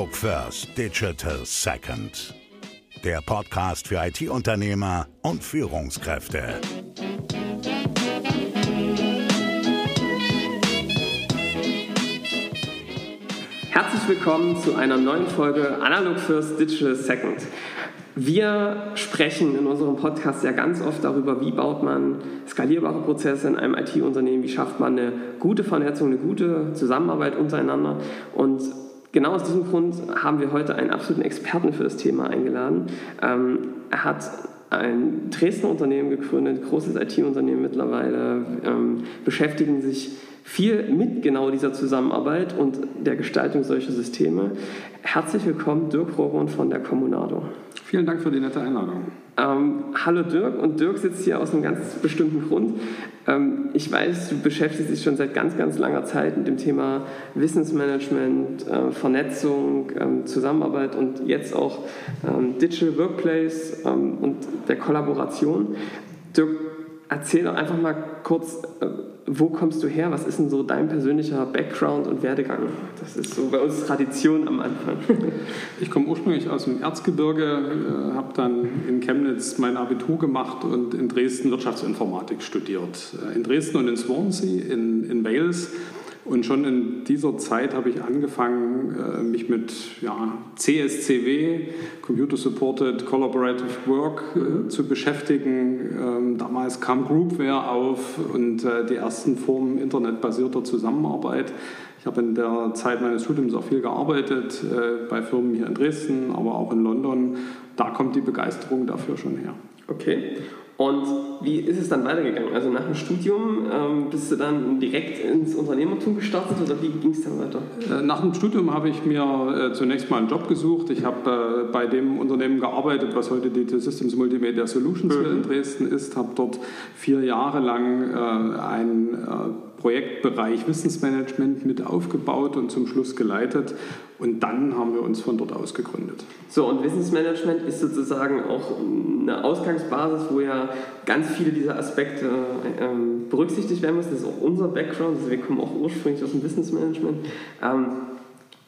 Analog First, Digital Second. Der Podcast für IT-Unternehmer und Führungskräfte. Herzlich willkommen zu einer neuen Folge Analog First, Digital Second. Wir sprechen in unserem Podcast ja ganz oft darüber, wie baut man skalierbare Prozesse in einem IT-Unternehmen, wie schafft man eine gute Vernetzung, eine gute Zusammenarbeit untereinander. Und genau aus diesem Grund haben wir heute einen absoluten Experten für das Thema eingeladen. Ähm, er hat ein Dresdner Unternehmen gegründet, großes IT-Unternehmen mittlerweile, ähm, beschäftigen sich viel mit genau dieser Zusammenarbeit und der Gestaltung solcher Systeme. Herzlich willkommen, Dirk Rohrund von der Kommunado. Vielen Dank für die nette Einladung. Ähm, hallo Dirk und Dirk sitzt hier aus einem ganz bestimmten Grund. Ähm, ich weiß, du beschäftigst dich schon seit ganz, ganz langer Zeit mit dem Thema Wissensmanagement, äh, Vernetzung, ähm, Zusammenarbeit und jetzt auch ähm, Digital Workplace ähm, und der Kollaboration. Dirk, erzähl doch einfach mal kurz, äh, wo kommst du her? Was ist denn so dein persönlicher Background und Werdegang? Das ist so bei uns Tradition am Anfang. Ich komme ursprünglich aus dem Erzgebirge, äh, habe dann in Chemnitz mein Abitur gemacht und in Dresden Wirtschaftsinformatik studiert. Äh, in Dresden und in Swansea in, in Wales und schon in dieser Zeit habe ich angefangen, äh, mich mit ja, CSCW, Computer Supported Collaborative Work, äh, zu beschäftigen. Ähm, damals kam Groupware auf und äh, die ersten Formen internetbasierter Zusammenarbeit. Ich habe in der Zeit meines Studiums auch viel gearbeitet, bei Firmen hier in Dresden, aber auch in London. Da kommt die Begeisterung dafür schon her. Okay. Und wie ist es dann weitergegangen? Also nach dem Studium ähm, bist du dann direkt ins Unternehmertum gestartet oder wie ging es dann weiter? Äh, nach dem Studium habe ich mir äh, zunächst mal einen Job gesucht. Ich habe äh, bei dem Unternehmen gearbeitet, was heute die Systems Multimedia Solutions mhm. in Dresden ist, habe dort vier Jahre lang äh, ein äh, Projektbereich Wissensmanagement mit aufgebaut und zum Schluss geleitet. Und dann haben wir uns von dort aus gegründet. So, und Wissensmanagement ist sozusagen auch eine Ausgangsbasis, wo ja ganz viele dieser Aspekte ähm, berücksichtigt werden müssen. Das ist auch unser Background, also wir kommen auch ursprünglich aus dem Wissensmanagement. Ähm,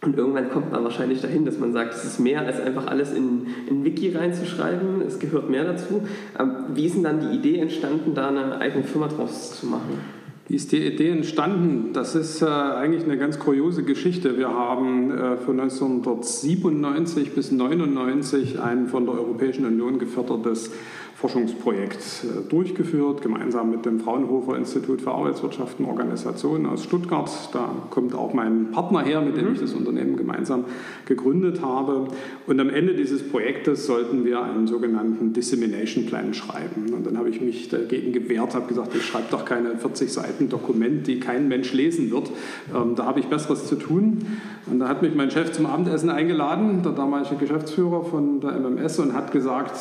und irgendwann kommt man wahrscheinlich dahin, dass man sagt, es ist mehr als einfach alles in, in Wiki reinzuschreiben, es gehört mehr dazu. Ähm, wie ist denn dann die Idee entstanden, da eine eigene Firma draus zu machen? Wie ist die Idee entstanden? Das ist äh, eigentlich eine ganz kuriose Geschichte. Wir haben äh, von 1997 bis 1999 ein von der Europäischen Union gefördertes Forschungsprojekt äh, durchgeführt, gemeinsam mit dem Fraunhofer Institut für Arbeitswirtschaft und Organisation aus Stuttgart. Da kommt auch mein Partner her, mit dem mhm. ich das Unternehmen gemeinsam gegründet habe. Und am Ende dieses Projektes sollten wir einen sogenannten Dissemination Plan schreiben. Und dann habe ich mich dagegen gewehrt, habe gesagt, ich schreibe doch keine 40 Seiten Dokument, die kein Mensch lesen wird. Ähm, da habe ich Besseres zu tun. Und da hat mich mein Chef zum Abendessen eingeladen, der damalige Geschäftsführer von der MMS, und hat gesagt,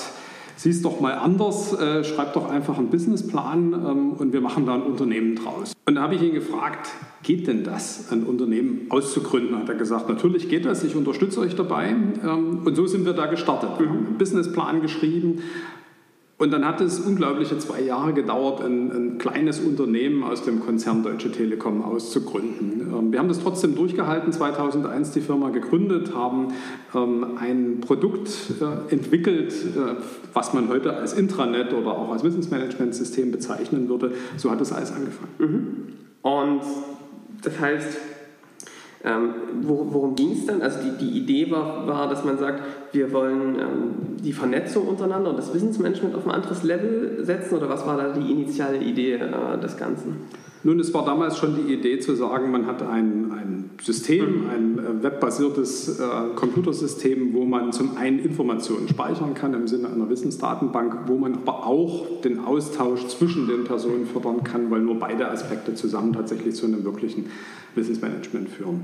sieh es doch mal anders, äh, schreib doch einfach einen Businessplan ähm, und wir machen da ein Unternehmen draus. Und da habe ich ihn gefragt, geht denn das, ein Unternehmen auszugründen? Hat er gesagt, natürlich geht das, ich unterstütze euch dabei. Ähm, und so sind wir da gestartet. Wir haben einen Businessplan geschrieben, und dann hat es unglaubliche zwei Jahre gedauert, ein, ein, kleines Unternehmen aus dem Konzern Deutsche Telekom auszugründen. Ähm, wir haben das trotzdem durchgehalten, 2001 die Firma gegründet, haben ähm, ein Produkt äh, entwickelt, äh, was man heute als Intranet oder auch als Wissensmanagementsystem bezeichnen würde. So hat das alles angefangen. Mhm. Und das heißt, ähm, worum ging es dann? Also die, die Idee war, war, dass man sagt, wir wollen ähm, die Vernetzung untereinander und das Wissensmanagement auf ein anderes Level setzen oder was war da die initiale Idee äh, des Ganzen? Nun, es war damals schon die Idee zu sagen, man hat ein, ein System, mhm. ein äh, webbasiertes äh, Computersystem, wo man zum einen Informationen speichern kann im Sinne einer Wissensdatenbank, wo man aber auch den Austausch zwischen den Personen fördern kann, weil nur beide Aspekte zusammen tatsächlich zu einem wirklichen Wissensmanagement führen.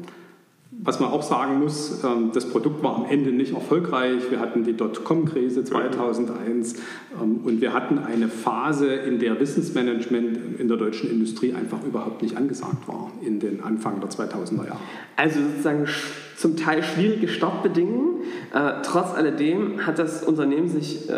Was man auch sagen muss, ähm, das Produkt war am Ende nicht erfolgreich. Wir hatten die Dotcom-Krise 2001 ähm, und wir hatten eine Phase, in der Wissensmanagement in der deutschen Industrie einfach überhaupt nicht angesagt war in den Anfang der 2000er Jahre. Also sozusagen zum Teil schwierige Startbedingungen. Äh, trotz alledem hat das Unternehmen sich äh,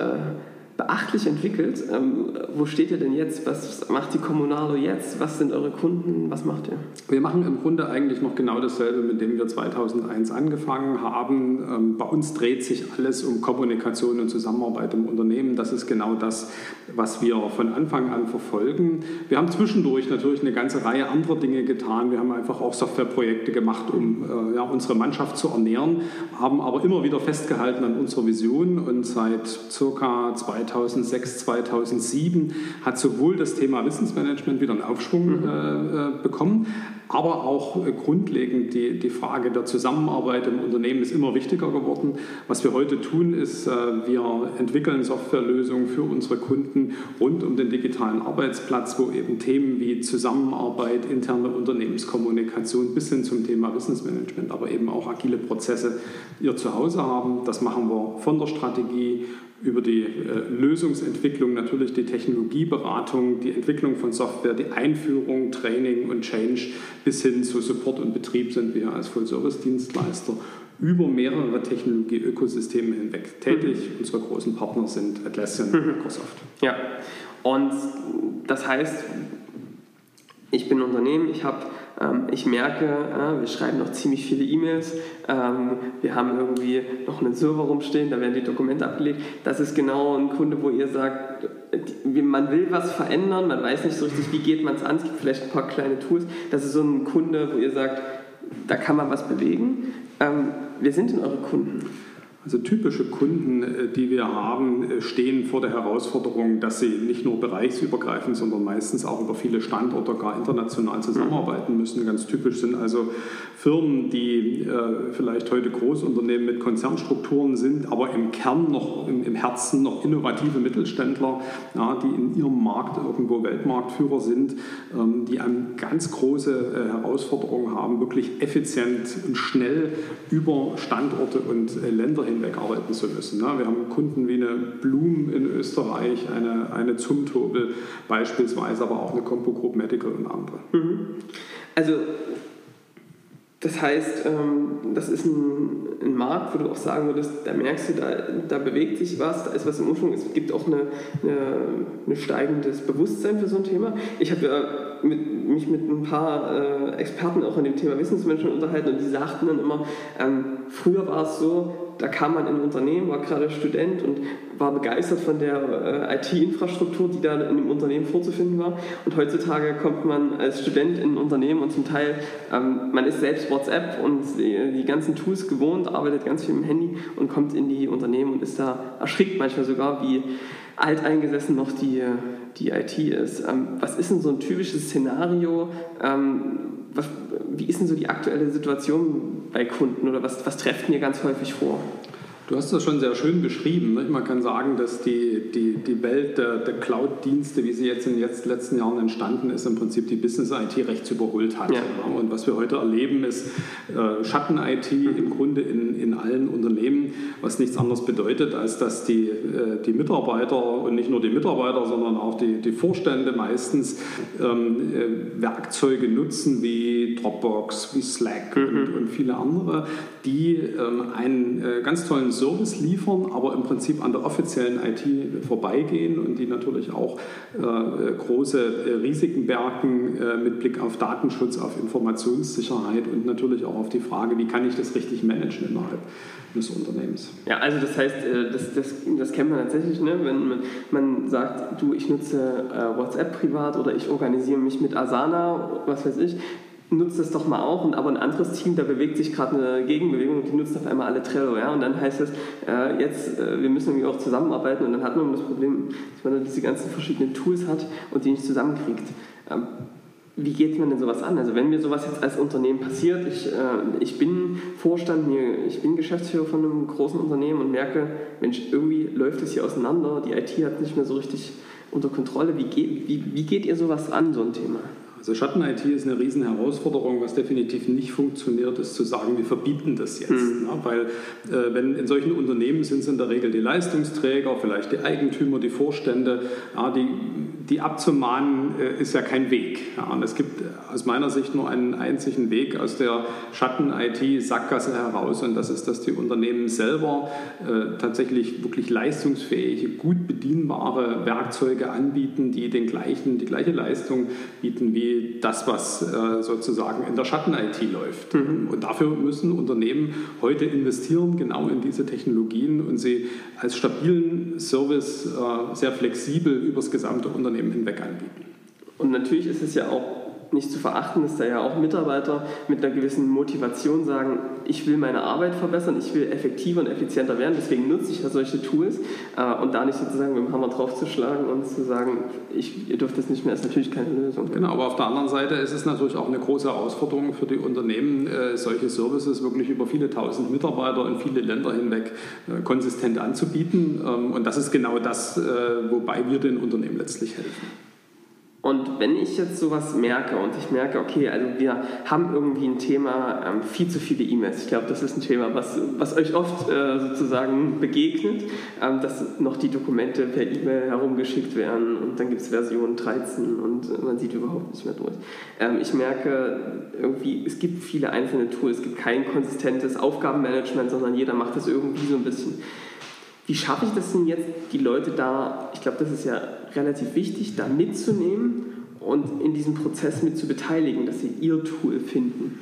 beachtlich entwickelt. Ähm, wo steht ihr denn jetzt? Was macht die Kommunalo jetzt? Was sind eure Kunden? Was macht ihr? Wir machen im Grunde eigentlich noch genau dasselbe, mit dem wir 2001 angefangen haben. Ähm, bei uns dreht sich alles um Kommunikation und Zusammenarbeit im Unternehmen. Das ist genau das, was wir von Anfang an verfolgen. Wir haben zwischendurch natürlich eine ganze Reihe anderer Dinge getan. Wir haben einfach auch Softwareprojekte gemacht, um äh, ja, unsere Mannschaft zu ernähren, haben aber immer wieder festgehalten an unserer Vision und seit circa 2006, 2007 hat sowohl das Thema Wissensmanagement wieder einen Aufschwung mhm. äh, äh, bekommen, aber auch äh, grundlegend die, die Frage der Zusammenarbeit im Unternehmen ist immer wichtiger geworden. Was wir heute tun, ist, äh, wir entwickeln Softwarelösungen für unsere Kunden rund um den digitalen Arbeitsplatz, wo eben Themen wie Zusammenarbeit, interne Unternehmenskommunikation bis hin zum Thema Wissensmanagement, aber eben auch agile Prozesse ihr Zuhause haben. Das machen wir von der Strategie über die äh, Lösungsentwicklung, natürlich die Technologieberatung, die Entwicklung von Software, die Einführung, Training und Change bis hin zu Support und Betrieb sind wir als Full-Service-Dienstleister über mehrere Technologie-Ökosysteme hinweg tätig. Mhm. Unsere großen Partner sind Atlassian und mhm. Microsoft. Ja, und das heißt, ich bin ein Unternehmen, ich habe ähm, ich merke, äh, wir schreiben noch ziemlich viele E-Mails, ähm, wir haben irgendwie noch einen Server rumstehen, da werden die Dokumente abgelegt. Das ist genau ein Kunde, wo ihr sagt, man will was verändern, man weiß nicht so richtig, wie geht man es an, es gibt vielleicht ein paar kleine Tools. Das ist so ein Kunde, wo ihr sagt, da kann man was bewegen. Ähm, wer sind denn eure Kunden? Also typische Kunden, äh, die wir haben, äh, stehen vor der Herausforderung, dass sie nicht nur bereichsübergreifend, sondern meistens auch über viele Standorte gar international zusammenarbeiten müssen. Ganz typisch sind also Firmen, die äh, vielleicht heute Großunternehmen mit Konzernstrukturen sind, aber im Kern noch, im, Herzen noch innovative Mittelständler, die in ihrem Markt irgendwo Weltmarktführer sind, ähm, die eine ganz große Herausforderung haben, wirklich effizient und schnell über Standorte und Länder hinweg arbeiten zu müssen. Ne? Wir haben Kunden wie eine Blum in Österreich, eine, eine Zumtobel beispielsweise, aber auch eine Compo Group Medical und andere. Mhm. Also das heißt, ähm, das ist ein, ein, Markt, wo du auch sagen würdest, da merkst du, da, da bewegt sich was, da ist was im Umschwung. Es gibt auch ein eine, eine steigendes Bewusstsein für so ein Thema. Ich habe ja mit, mich mit ein paar äh, Experten auch an dem Thema Wissensmanagement unterhalten und die sagten dann immer, ähm, früher war es so, da kam man in ein Unternehmen, war gerade Student und war begeistert von der äh, IT-Infrastruktur, die da in dem Unternehmen vorzufinden war. Und heutzutage kommt man als Student in ein Unternehmen und zum Teil, ähm, man ist selbst WhatsApp und die, die, ganzen Tools gewohnt, arbeitet ganz viel dem Handy und kommt in die Unternehmen und ist da erschrickt manchmal sogar, wie alteingesessen noch die, die IT ist. Ähm, was ist denn so ein typisches Szenario? Ähm, was, wie ist denn so die aktuelle Situation bei Kunden oder was, was trefft ihr ganz häufig vor? Du hast das schon sehr schön beschrieben. Ne? Man kann sagen, dass die, die, die Welt der, der Cloud-Dienste, wie sie jetzt in den letzten Jahren entstanden ist, im Prinzip die Business-IT rechts überholt hat. Ja. Und was wir heute erleben, ist äh, Schatten-IT im Grunde in, in allen Unternehmen, was nichts anderes bedeutet, als dass die, äh, die Mitarbeiter und nicht nur die Mitarbeiter, sondern auch die, die Vorstände meistens ähm, äh, Werkzeuge nutzen wie Dropbox, wie Slack mhm. und, und, viele andere, die ähm, einen ganz tollen Service liefern, aber im Prinzip an der offiziellen IT vorbeigehen und die natürlich auch äh, große Risiken bergen äh, mit Blick auf Datenschutz, auf Informationssicherheit und natürlich auch auf die Frage, wie kann ich das richtig managen innerhalb des Unternehmens. Ja, also das heißt, äh, das, das, das kennt man tatsächlich, ne? wenn man, man sagt, du, ich nutze äh, WhatsApp privat oder ich organisiere mich mit Asana, was weiß ich, nutzt das doch mal auch. Und aber ein anderes Team, da bewegt sich gerade eine Gegenbewegung und die nutzen auf einmal alle Trello. Ja? Und dann heißt es, äh, jetzt, äh, wir müssen irgendwie auch zusammenarbeiten und dann hat man das Problem, dass man dann diese ganzen verschiedenen Tools hat und die nicht zusammenkriegt. Ähm, wie geht man denn sowas an? Also wenn mir sowas jetzt als Unternehmen passiert, ich, äh, ich bin Vorstand, ich bin Geschäftsführer von einem großen Unternehmen und merke, Mensch, irgendwie läuft es hier auseinander, die IT hat nicht mehr so richtig unter Kontrolle. Wie geht, wie, wie geht ihr sowas an, so ein Thema? Also Schatten-IT ist eine riesen Herausforderung. Was definitiv nicht funktioniert, ist zu sagen, wir verbieten das jetzt. Mhm. Ne? Weil äh, wenn in solchen Unternehmen sind es in der Regel die Leistungsträger, vielleicht die Eigentümer, die Vorstände, ja, die die abzumahnen äh, ist ja kein Weg. Ja, und es gibt aus meiner Sicht nur einen einzigen Weg aus der Schatten-IT-Sackgasse heraus und das ist, dass die Unternehmen selber äh, tatsächlich wirklich leistungsfähige, gut bedienbare Werkzeuge anbieten, die den gleichen, die gleiche Leistung bieten wie das, was äh, sozusagen in der Schatten-IT läuft. Mhm. Und dafür müssen Unternehmen heute investieren, genau in diese Technologien und sie als stabilen Service äh, sehr flexibel übers gesamte Unternehmen Unternehmen hinweg anbieten. Und natürlich ist es ja auch nicht zu verachten, dass da ja auch Mitarbeiter mit einer gewissen Motivation sagen, ich will meine Arbeit verbessern, ich will effektiver und effizienter werden, deswegen nutze ich ja solche Tools äh, und da nicht sozusagen mit dem Hammer draufzuschlagen und zu sagen, ich, ihr dürft das nicht mehr, ist natürlich keine Lösung. Genau, aber auf der anderen Seite ist es natürlich auch eine große Herausforderung für die Unternehmen, äh, solche Services wirklich über viele tausend Mitarbeiter in viele Länder hinweg äh, konsistent anzubieten ähm, und das ist genau das, wobei wir den Unternehmen letztlich helfen. Und wenn ich jetzt sowas merke und ich merke, okay, also wir haben irgendwie ein Thema, ähm, viel zu viele E-Mails. Ich glaube, das ist ein Thema, was, was euch oft äh, sozusagen begegnet, ähm, dass noch die Dokumente per E-Mail herumgeschickt werden und dann gibt es Version 13 und man sieht überhaupt nicht mehr durch. Ähm, ich merke irgendwie, es gibt viele einzelne Tools, es gibt kein konsistentes Aufgabenmanagement, sondern jeder macht das irgendwie so ein bisschen. Wie schaffe ich das denn jetzt, die Leute da, ich glaube, das ist ja relativ wichtig, da mitzunehmen und in diesem Prozess mit zu beteiligen, dass sie ihr Tool finden?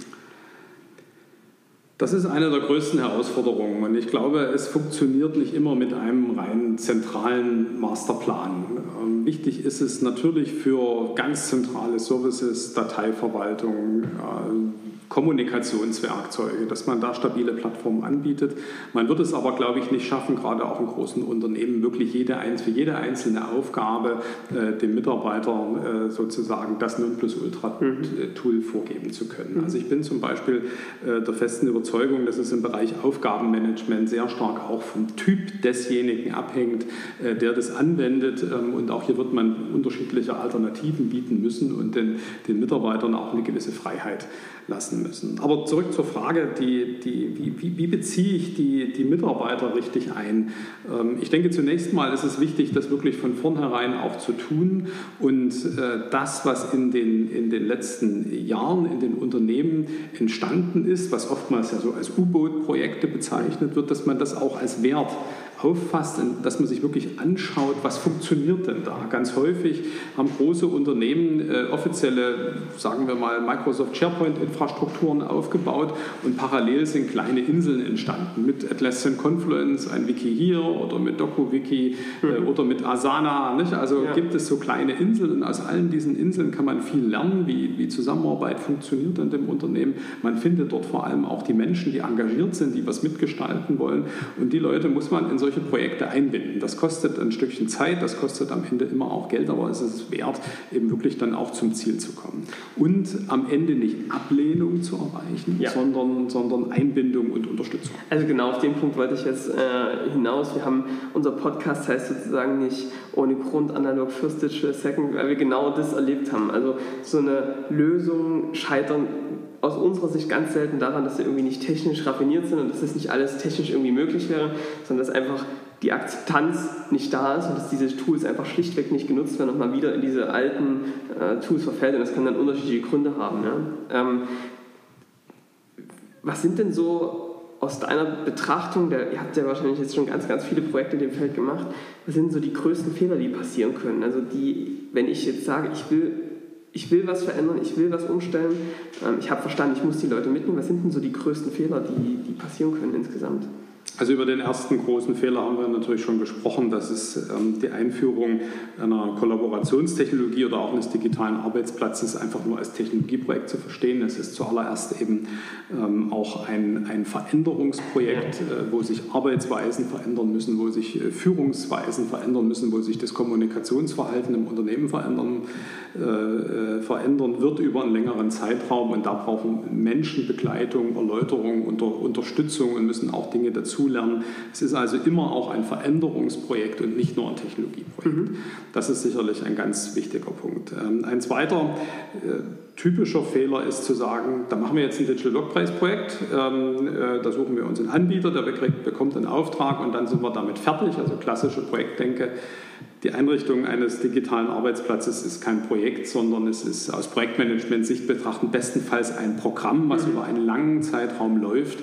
Das ist eine der größten Herausforderungen und ich glaube, es funktioniert nicht immer mit einem rein zentralen Masterplan. Ähm, wichtig ist es natürlich für ganz zentrale Services, Dateiverwaltung, äh, Kommunikationswerkzeuge, dass man da stabile Plattformen anbietet. Man wird es aber, glaube ich, nicht schaffen, gerade auch in großen Unternehmen, wirklich jede, für jede einzelne Aufgabe äh, dem Mitarbeiter äh, sozusagen das Nonplusultra-Tool mhm. vorgeben zu können. Mhm. Also ich bin zum Beispiel äh, der festen Überzeugung, dass es im Bereich Aufgabenmanagement sehr stark auch vom Typ desjenigen abhängt, äh, der das anwendet. Ähm, und auch hier wird man unterschiedliche Alternativen bieten müssen und den, den Mitarbeitern auch eine gewisse Freiheit lassen müssen. Aber zurück zur Frage, die, die, wie, wie, beziehe ich die, die Mitarbeiter richtig ein? Ähm, ich denke, zunächst mal ist es wichtig, das wirklich von vornherein auch zu tun und äh, das, was in den, in den letzten Jahren in den Unternehmen entstanden ist, was oftmals ja so als U-Boot-Projekte bezeichnet wird, dass man das auch als Wert auffasst, dass man sich wirklich anschaut, was funktioniert denn da. Ganz häufig haben große Unternehmen äh, offizielle, sagen wir mal, Microsoft SharePoint-Infrastrukturen aufgebaut und parallel sind kleine Inseln entstanden mit Atlassian Confluence, ein Wiki hier oder mit DokuWiki äh, mhm. oder mit Asana. Nicht? Also ja. gibt es so kleine Inseln und aus allen diesen Inseln kann man viel lernen, wie, wie Zusammenarbeit funktioniert in dem Unternehmen. Man findet dort vor allem auch die Menschen, die engagiert sind, die was mitgestalten wollen und die Leute muss man in so solche Projekte einbinden. Das kostet ein Stückchen Zeit, das kostet am Ende immer auch Geld, aber es ist wert, eben wirklich dann auch zum Ziel zu kommen. Und am Ende nicht Ablehnung zu erreichen, ja. sondern, sondern Einbindung und Unterstützung. Also genau auf den Punkt wollte ich jetzt äh, hinaus. Wir haben, unser Podcast heißt sozusagen nicht ohne Grund analog first digital second, weil wir genau das erlebt haben. Also so eine Lösung scheitern aus unserer Sicht ganz selten daran, dass sie irgendwie nicht technisch raffiniert sind und dass das nicht alles technisch irgendwie möglich wäre, sondern dass einfach die Akzeptanz nicht da ist und dass diese Tools einfach schlichtweg nicht genutzt werden und mal wieder in diese alten äh, Tools verfällt und das kann dann unterschiedliche Gründe haben. Ja? Ähm, was sind denn so aus deiner Betrachtung, der, ihr habt ja wahrscheinlich jetzt schon ganz, ganz viele Projekte in dem Feld gemacht, was sind so die größten Fehler, die passieren können? Also die, wenn ich jetzt sage, ich will ich will was verändern, ich will was umstellen. Ähm, ich habe verstanden, ich muss die Leute mitnehmen. Was sind denn so die größten Fehler, die, die passieren können insgesamt? Also über den ersten großen Fehler haben wir natürlich schon gesprochen. Das ist ähm, die Einführung einer Kollaborationstechnologie oder auch eines digitalen Arbeitsplatzes einfach nur als Technologieprojekt zu verstehen. Es ist zuallererst eben ähm, auch ein, ein Veränderungsprojekt, äh, wo sich Arbeitsweisen verändern müssen, wo sich äh, Führungsweisen verändern müssen, wo sich das Kommunikationsverhalten im Unternehmen verändern, äh, äh verändern wird über einen längeren Zeitraum. Und da brauchen Menschen Begleitung, Erläuterung, unter, Unterstützung und müssen auch Dinge dazu dazulernen. Es ist also immer auch ein Veränderungsprojekt und nicht nur ein Technologieprojekt. Mhm. Das ist sicherlich ein ganz wichtiger Punkt. Ähm, ein zweiter äh, typischer Fehler ist zu sagen, da machen wir jetzt ein Digital Workplace Projekt, ähm, äh, da suchen wir uns einen Anbieter, der bekommt einen Auftrag und dann sind wir damit fertig, also klassische Projektdenke. Die Einrichtung eines digitalen Arbeitsplatzes ist kein Projekt, sondern es ist aus Projektmanagement-Sicht betrachtend bestenfalls ein Programm, was mhm. über einen langen Zeitraum läuft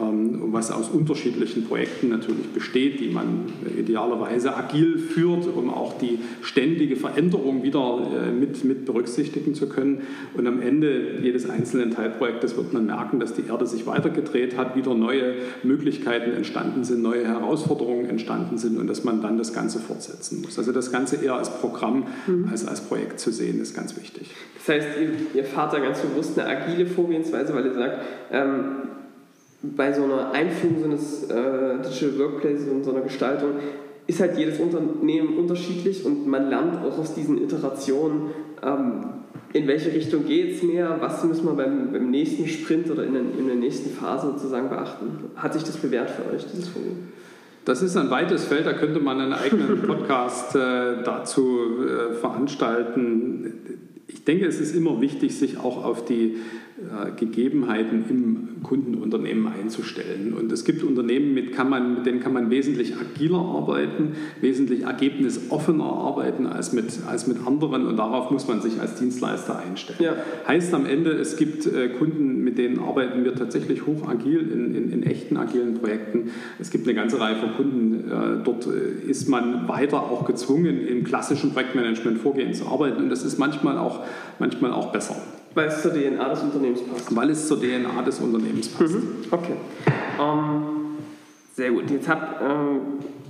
ähm, was aus unterschiedlichen Projekten natürlich besteht, die man idealerweise agil führt, um auch die ständige Veränderung wieder äh, mit, mit berücksichtigen zu können. Und am Ende jedes einzelnen Teilprojektes wird man merken, dass die Erde sich weitergedreht hat, wieder neue Möglichkeiten entstanden sind, neue Herausforderungen entstanden sind und dass man dann das Ganze fortsetzen muss. Also das Ganze eher als Programm mhm. als als Projekt zu sehen, ist ganz wichtig. Das heißt, ihr, ihr fahrt da ganz bewusst eine agile Vorgehensweise, weil ihr sagt, ähm, bei so einer Einführung so eines äh, Digital Workplaces und so einer Gestaltung ist halt jedes Unternehmen unterschiedlich und man lernt auch aus diesen Iterationen, ähm, in welche Richtung geht es mehr, was müssen wir beim, beim nächsten Sprint oder in, den, in der nächsten Phase sozusagen beachten. Hat sich das bewährt für euch, dieses Vorgehen? Das ist ein weites Feld, da könnte man einen eigenen Podcast äh, dazu äh, veranstalten. Ich denke, es ist immer wichtig, sich auch auf die Gegebenheiten im Kundenunternehmen einzustellen. Und es gibt Unternehmen, mit, kann man, mit denen kann man wesentlich agiler arbeiten, wesentlich ergebnisoffener arbeiten als mit, als mit anderen und darauf muss man sich als Dienstleister einstellen. Ja. Heißt am Ende, es gibt äh, Kunden, mit denen arbeiten wir tatsächlich hoch agil in, in, in echten agilen Projekten. Es gibt eine ganze Reihe von Kunden, äh, dort ist man weiter auch gezwungen, im klassischen Projektmanagement vorgehen zu arbeiten und das ist manchmal auch, manchmal auch besser. Weil es zur DNA des Unternehmens passt. Weil es zur DNA des Unternehmens passt. Mhm. Okay. Ähm, sehr gut. Jetzt habe ähm,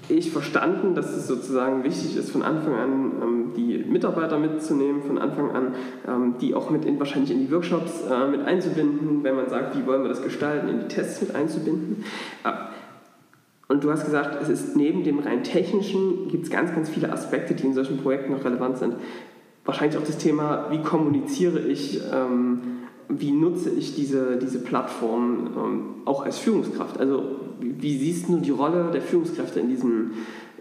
ich verstanden, dass es sozusagen wichtig ist, von Anfang an ähm, die Mitarbeiter mitzunehmen, von Anfang an ähm, die auch mit in, wahrscheinlich in die Workshops äh, mit einzubinden, wenn man sagt, wie wollen wir das gestalten, in die Tests mit einzubinden. Äh, und du hast gesagt, es ist neben dem rein technischen, gibt es ganz, ganz viele Aspekte, die in solchen Projekten noch relevant sind wahrscheinlich auch das Thema, wie kommuniziere ich, ähm, wie nutze ich diese, diese Plattform ähm, auch als Führungskraft. Also wie siehst du die Rolle der Führungskräfte in diesem,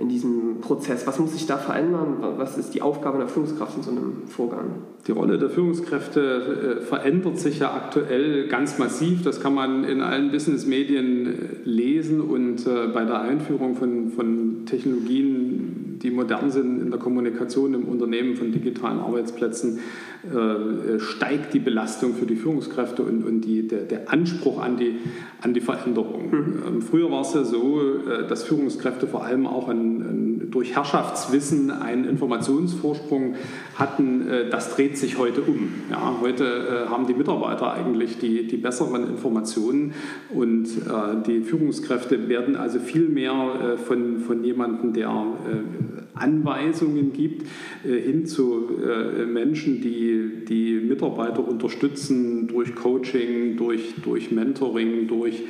in diesem Prozess? Was muss sich da verändern? Was ist die Aufgabe der Führungskraft in so einem Vorgang? Die Rolle der Führungskräfte äh, verändert sich ja aktuell ganz massiv. Das kann man in allen Businessmedien äh, lesen und äh, bei der Einführung von, von Technologien die modern sind in der Kommunikation im Unternehmen von digitalen Arbeitsplätzen, steigt die Belastung für die Führungskräfte und, und die, der, der, Anspruch an die, an die Veränderung. Mhm. Ähm, früher war es ja so, dass Führungskräfte vor allem auch ein, ein, durch Herrschaftswissen einen Informationsvorsprung hatten. Äh, das dreht sich heute um. Ja, heute äh, haben die Mitarbeiter eigentlich die, die besseren Informationen und äh, die Führungskräfte werden also viel mehr äh, von, von jemandem, der Anweisungen gibt, hin zu Menschen, die die, Mitarbeiter unterstützen durch Coaching, durch, durch Mentoring, durch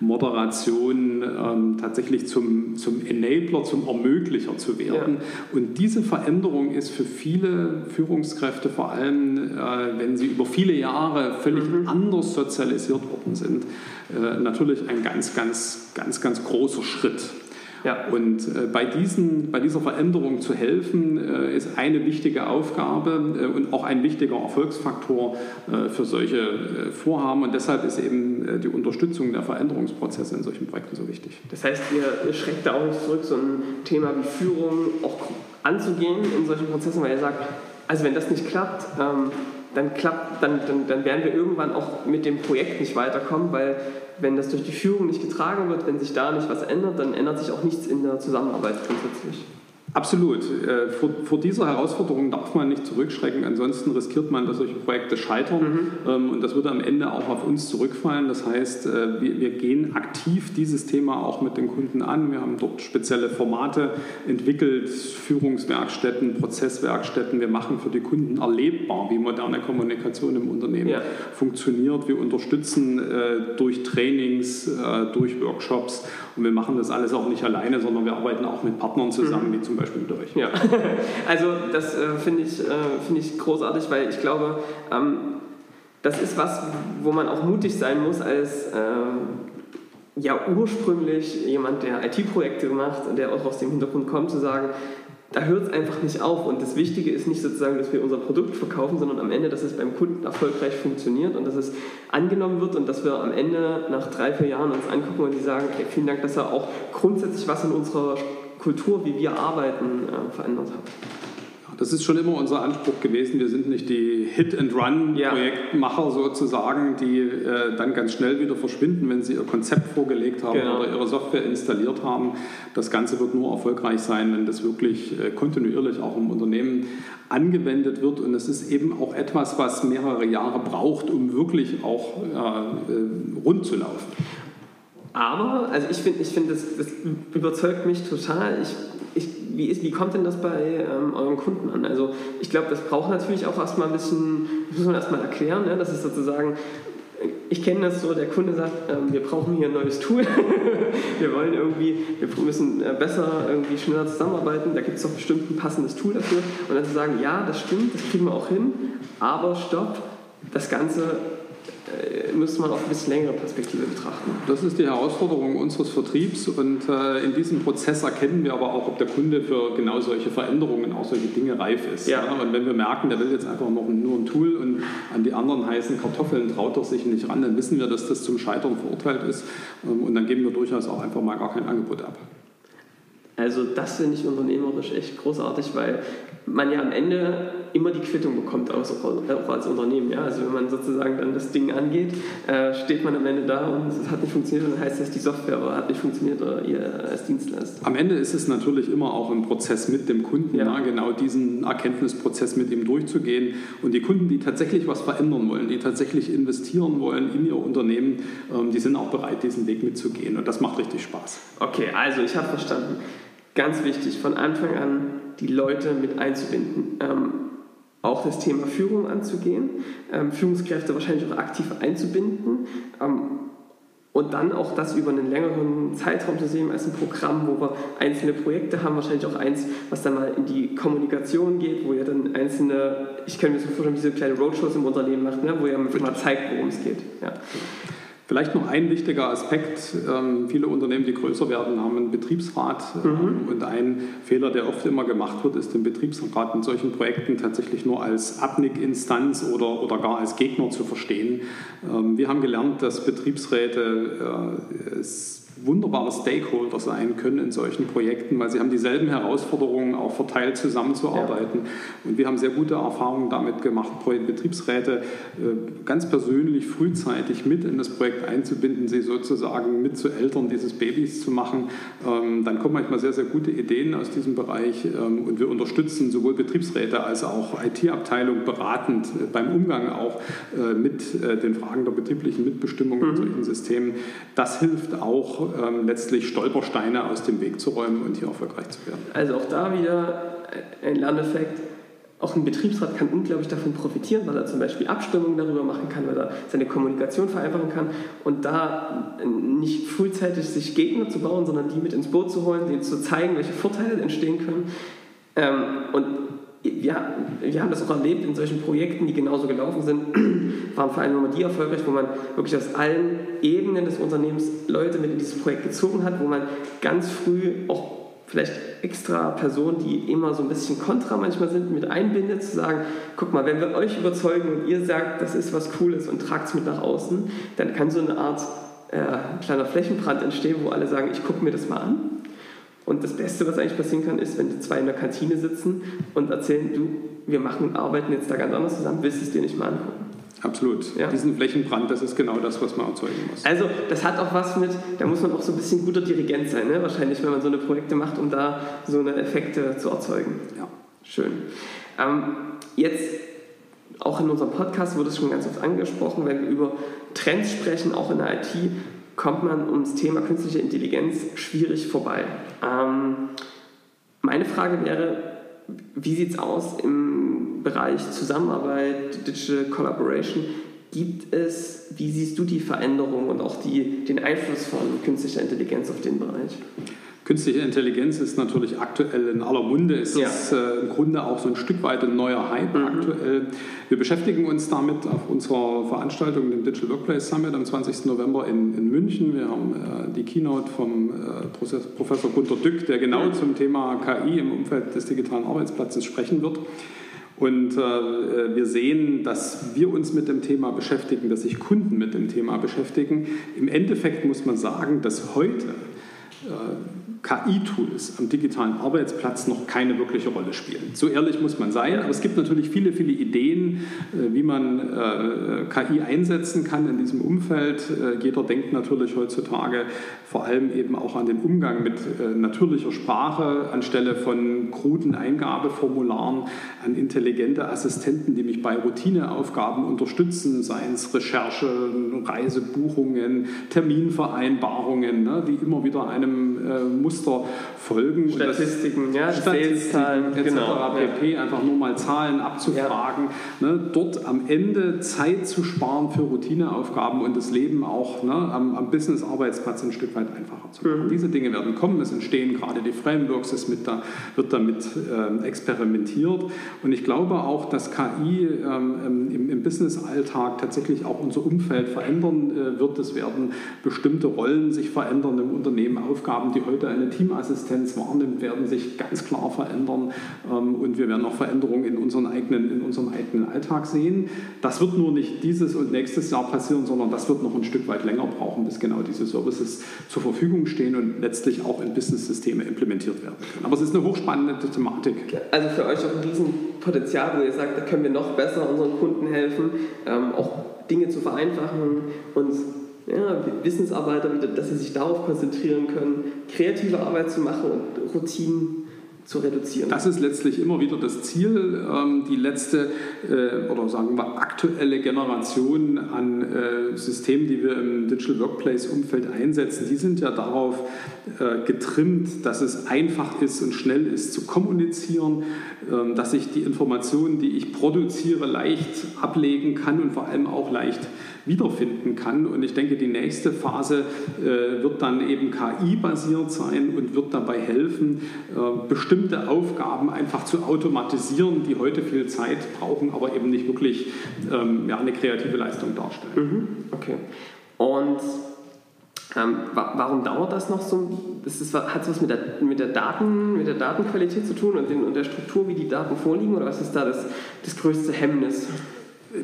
Moderation ähm, tatsächlich zum, zum Enabler, zum Ermöglicher zu werden. Ja. Und diese Veränderung ist für viele Führungskräfte, vor allem äh, wenn sie über viele Jahre völlig mhm. anders sozialisiert worden sind, äh, natürlich ein ganz, ganz, ganz, ganz großer Schritt. Ja. Und äh, bei, diesen, bei dieser Veränderung zu helfen, äh, ist eine wichtige Aufgabe äh, und auch ein wichtiger Erfolgsfaktor äh, für solche äh, Vorhaben. Und deshalb ist eben äh, die Unterstützung der Veränderungsprozesse in solchen Projekten so wichtig. Das heißt, ihr, ihr schreckt da auch nicht zurück, so ein Thema wie Führung auch anzugehen in solchen Prozessen, weil ihr sagt, also wenn das nicht klappt, ähm, dann, klappt, dann, dann, dann werden wir irgendwann auch mit dem Projekt nicht weiterkommen, weil wenn das durch die Führung nicht getragen wird, wenn sich da nicht was ändert, dann ändert sich auch nichts in der Zusammenarbeit grundsätzlich. Absolut. Äh, vor, vor, dieser Herausforderung darf man nicht zurückschrecken, ansonsten riskiert man, dass solche Projekte scheitern mhm. Ähm, und das würde am Ende auch auf uns zurückfallen. Das heißt, äh, wir, wir, gehen aktiv dieses Thema auch mit den Kunden an. Wir haben dort spezielle Formate entwickelt, Führungswerkstätten, Prozesswerkstätten. Wir machen für die Kunden erlebbar, wie moderne Kommunikation im Unternehmen ja. funktioniert. Wir unterstützen äh, durch Trainings, durch Workshops und wir machen das alles auch nicht alleine, sondern wir arbeiten auch mit Partnern zusammen, mhm. wie zum Beispiel mit euch. Ja, also das äh, finde ich, äh, find ich großartig, weil ich glaube, ähm, das ist was, wo man auch mutig sein muss als, äh, ja ursprünglich jemand, der IT-Projekte macht, der auch aus dem Hintergrund kommt, zu sagen, da hört es einfach nicht auf. Und das Wichtige ist nicht sozusagen, dass wir unser Produkt verkaufen, sondern am Ende, dass es beim Kunden erfolgreich funktioniert und dass es angenommen wird und dass wir am Ende nach drei, vier Jahren uns angucken und die sagen, okay, vielen Dank, dass er auch grundsätzlich was in unserer Kultur, wie wir arbeiten, äh, verändert hat. Das ist schon immer unser Anspruch gewesen. Wir sind nicht die Hit-and-Run-Projektmacher ja. sozusagen, die äh, dann ganz schnell wieder verschwinden, wenn sie ihr Konzept vorgelegt haben genau. oder ihre Software installiert haben. Das Ganze wird nur erfolgreich sein, wenn das wirklich äh, kontinuierlich auch im Unternehmen angewendet wird. Und es ist eben auch etwas, was mehrere Jahre braucht, um wirklich auch äh, rund zu laufen. Aber, also ich finde, ich find, das, das überzeugt mich total. Ich, ich, wie, ist, wie kommt denn das bei ähm, euren Kunden an? Also ich glaube, das braucht natürlich auch erstmal ein bisschen, das muss man erstmal erklären, ne? das ist sozusagen, ich kenne das so, der Kunde sagt, ähm, wir brauchen hier ein neues Tool, wir wollen irgendwie, wir müssen äh, besser, irgendwie schneller zusammenarbeiten, da gibt es doch bestimmt ein passendes Tool dafür. Und dann zu sagen, ja, das stimmt, das kriegen wir auch hin, aber stopp, das Ganze müsste man auf ein bisschen längere Perspektive betrachten. Das ist die Herausforderung unseres Vertriebs und äh, in diesem Prozess erkennen wir aber auch, ob der Kunde für genau solche Veränderungen, auch solche Dinge reif ist. Ja. Und wenn wir merken, der will jetzt einfach noch nur ein Tool und an die anderen heißen Kartoffeln traut er sich nicht ran, dann wissen wir, dass das zum Scheitern verurteilt ist ähm, und dann geben wir durchaus auch einfach mal gar kein Angebot ab. Also das finde ich unternehmerisch echt großartig, weil man ja am Ende immer die Quittung bekommt, auch als Unternehmen. Ja? Also wenn man sozusagen dann das Ding angeht, äh, steht man am Ende da und es hat nicht funktioniert, dann heißt das, die Software hat nicht funktioniert oder ihr als Dienstleister. Am Ende ist es natürlich immer auch ein Prozess mit dem Kunden, ja. na, genau diesen Erkenntnisprozess mit ihm durchzugehen. Und die Kunden, die tatsächlich was verändern wollen, die tatsächlich investieren wollen in ihr Unternehmen, ähm, die sind auch bereit, diesen Weg mitzugehen. Und das macht richtig Spaß. Okay, also ich habe verstanden. Ganz wichtig, von Anfang an die Leute mit einzubinden. Ähm, auch das Thema Führung anzugehen, ähm, Führungskräfte wahrscheinlich auch aktiv einzubinden ähm, und dann auch das über einen längeren Zeitraum zu sehen als ein Programm, wo wir einzelne Projekte haben, wahrscheinlich auch eins, was dann mal in die Kommunikation geht, wo ihr dann einzelne, ich kann mir so vorstellen, diese kleine Roadshows im Unternehmen macht, ne, wo ihr mal zeigt, worum es geht. Ja. Vielleicht noch ein wichtiger Aspekt. Ähm, viele Unternehmen, die größer werden, haben einen Betriebsrat. Ähm, mhm. Und ein Fehler, der oft immer gemacht wird, ist den Betriebsrat in solchen Projekten tatsächlich nur als Abnickinstanz oder, oder gar als Gegner zu verstehen. Ähm, wir haben gelernt, dass Betriebsräte äh, es wunderbare Stakeholder sein können in solchen Projekten, weil sie haben dieselben Herausforderungen, auch verteilt zusammenzuarbeiten. Ja. Und wir haben sehr gute Erfahrungen damit gemacht, Betriebsräte äh, ganz persönlich frühzeitig mit in das Projekt einzubinden, sie sozusagen mit zu Eltern dieses Babys zu machen. Ähm, dann kommen manchmal sehr, sehr gute Ideen aus diesem Bereich ähm, und wir unterstützen sowohl Betriebsräte als auch IT-Abteilung beratend äh, beim Umgang auch äh, mit den Fragen der betrieblichen Mitbestimmung mhm. in solchen Systemen. Das hilft auch ähm, letztlich Stolpersteine aus dem Weg zu räumen und hier erfolgreich zu werden. Also auch da wieder ein Lerneffekt. Auch ein Betriebsrat kann unglaublich davon profitieren, weil er zum Beispiel Abstimmungen darüber machen kann, weil er seine Kommunikation vereinfachen kann und da nicht frühzeitig sich Gegner zu bauen, sondern die mit ins Boot zu holen, denen zu zeigen, welche Vorteile entstehen können. Ähm, und wir, wir haben das auch erlebt in solchen Projekten, die genauso gelaufen sind, waren vor allem immer die erfolgreich, wo man wirklich aus allen Ebenen des Unternehmens Leute mit in dieses Projekt gezogen hat, wo man ganz früh auch vielleicht extra Personen, die immer so ein bisschen kontra manchmal sind, mit einbindet, zu sagen, guck mal, wenn wir euch überzeugen und ihr sagt, das ist was Cooles und tragt es mit nach außen, dann kann so eine Art äh, kleiner Flächenbrand entstehen, wo alle sagen, ich gucke mir das mal an und das Beste, was eigentlich passieren kann, ist, wenn die zwei in der Kantine sitzen und erzählen, du, wir machen und arbeiten jetzt da ganz anders zusammen, willst du es dir nicht mal angucken. Absolut. Ja. Diesen Flächenbrand, das ist genau das, was man erzeugen muss. Also das hat auch was mit, da muss man auch so ein bisschen guter Dirigent sein, ne? wahrscheinlich, wenn man so eine Projekte macht, um da so eine Effekte zu erzeugen. Ja. Schön. Ähm, jetzt, auch in unserem Podcast wurde es schon ganz oft angesprochen, wenn wir über Trends sprechen, auch in der IT, kommt man ums Thema künstliche Intelligenz schwierig vorbei. Ähm, meine Frage wäre, wie sieht es aus im Bereich Zusammenarbeit, Digital Collaboration? Gibt es, wie siehst du die Veränderung und auch die, den Einfluss von künstlicher Intelligenz auf den Bereich? Künstliche Intelligenz ist natürlich aktuell in aller Munde. Es ja. ist äh, im Grunde auch so ein Stück weit ein neuer Hype mhm. aktuell. Wir beschäftigen uns damit auf unserer Veranstaltung, dem Digital Workplace Summit am 20. November in, in München. Wir haben äh, die Keynote vom äh, Professor Gunter Dück, der genau mhm. zum Thema KI im Umfeld des digitalen Arbeitsplatzes sprechen wird. Und äh, wir sehen, dass wir uns mit dem Thema beschäftigen, dass sich Kunden mit dem Thema beschäftigen. Im Endeffekt muss man sagen, dass heute äh, KI-Tools am digitalen Arbeitsplatz noch keine wirkliche Rolle spielen. So ehrlich muss man sein, aber es gibt natürlich viele, viele Ideen, äh, wie man äh, KI einsetzen kann in diesem Umfeld. Äh, jeder denkt natürlich heutzutage vor allem eben auch an den Umgang mit natürlicher Sprache anstelle von kruden Eingabeformularen, an intelligente Assistenten, die mich bei Routineaufgaben unterstützen, seien es Recherche, Reisebuchungen, Terminvereinbarungen, ne, die immer wieder einem Muster Muster folgen. Statistiken, ja, Statistiken etc. Genau, pp. Ja. Einfach nur mal Zahlen abzufragen. Ja. Ne, dort am Ende Zeit zu sparen für Routineaufgaben und das Leben auch ne, am, am Business-Arbeitsplatz ein Stück weit einfacher zu machen. Mhm. Diese Dinge werden kommen. Es entstehen gerade die Frameworks, es da, wird damit äh, experimentiert. Und ich glaube auch, dass KI ähm, im, im Business-Alltag tatsächlich auch unser Umfeld verändern äh, wird. Es werden bestimmte Rollen sich verändern im Unternehmen, Aufgaben, die heute eine Teamassistenz wahrnimmt, werden sich ganz klar verändern ähm, und wir werden auch Veränderungen in, unseren eigenen, in unserem eigenen Alltag sehen. Das wird nur nicht dieses und nächstes Jahr passieren, sondern das wird noch ein Stück weit länger brauchen, bis genau diese Services zur Verfügung stehen und letztlich auch in Business-Systeme implementiert werden können. Aber es ist eine hochspannende Thematik. Also für euch auch ein Riesenpotenzial, wo ihr sagt, da können wir noch besser unseren Kunden helfen, ähm, auch Dinge zu vereinfachen und ja, Wissensarbeiter, dass sie sich darauf konzentrieren können, kreative Arbeit zu machen und Routinen zu reduzieren. Das ist letztlich immer wieder das Ziel. Ähm, die letzte äh, oder sagen wir aktuelle Generation an äh, Systemen, die wir im Digital Workplace-Umfeld einsetzen, die sind ja darauf äh, getrimmt, dass es einfach ist und schnell ist zu kommunizieren, ähm, dass ich die Informationen, die ich produziere, leicht ablegen kann und vor allem auch leicht wiederfinden kann. Und ich denke, die nächste Phase äh, wird dann eben KI-basiert sein und wird dabei helfen, äh, bestimmte Aufgaben einfach zu automatisieren, die heute viel Zeit brauchen, aber eben nicht wirklich ähm, ja, eine kreative Leistung darstellen. Mhm. Okay. Und ähm, warum dauert das noch so? Das ist, hat es was mit der, mit, der Daten, mit der Datenqualität zu tun und, den, und der Struktur, wie die Daten vorliegen? Oder was ist da das, das größte Hemmnis?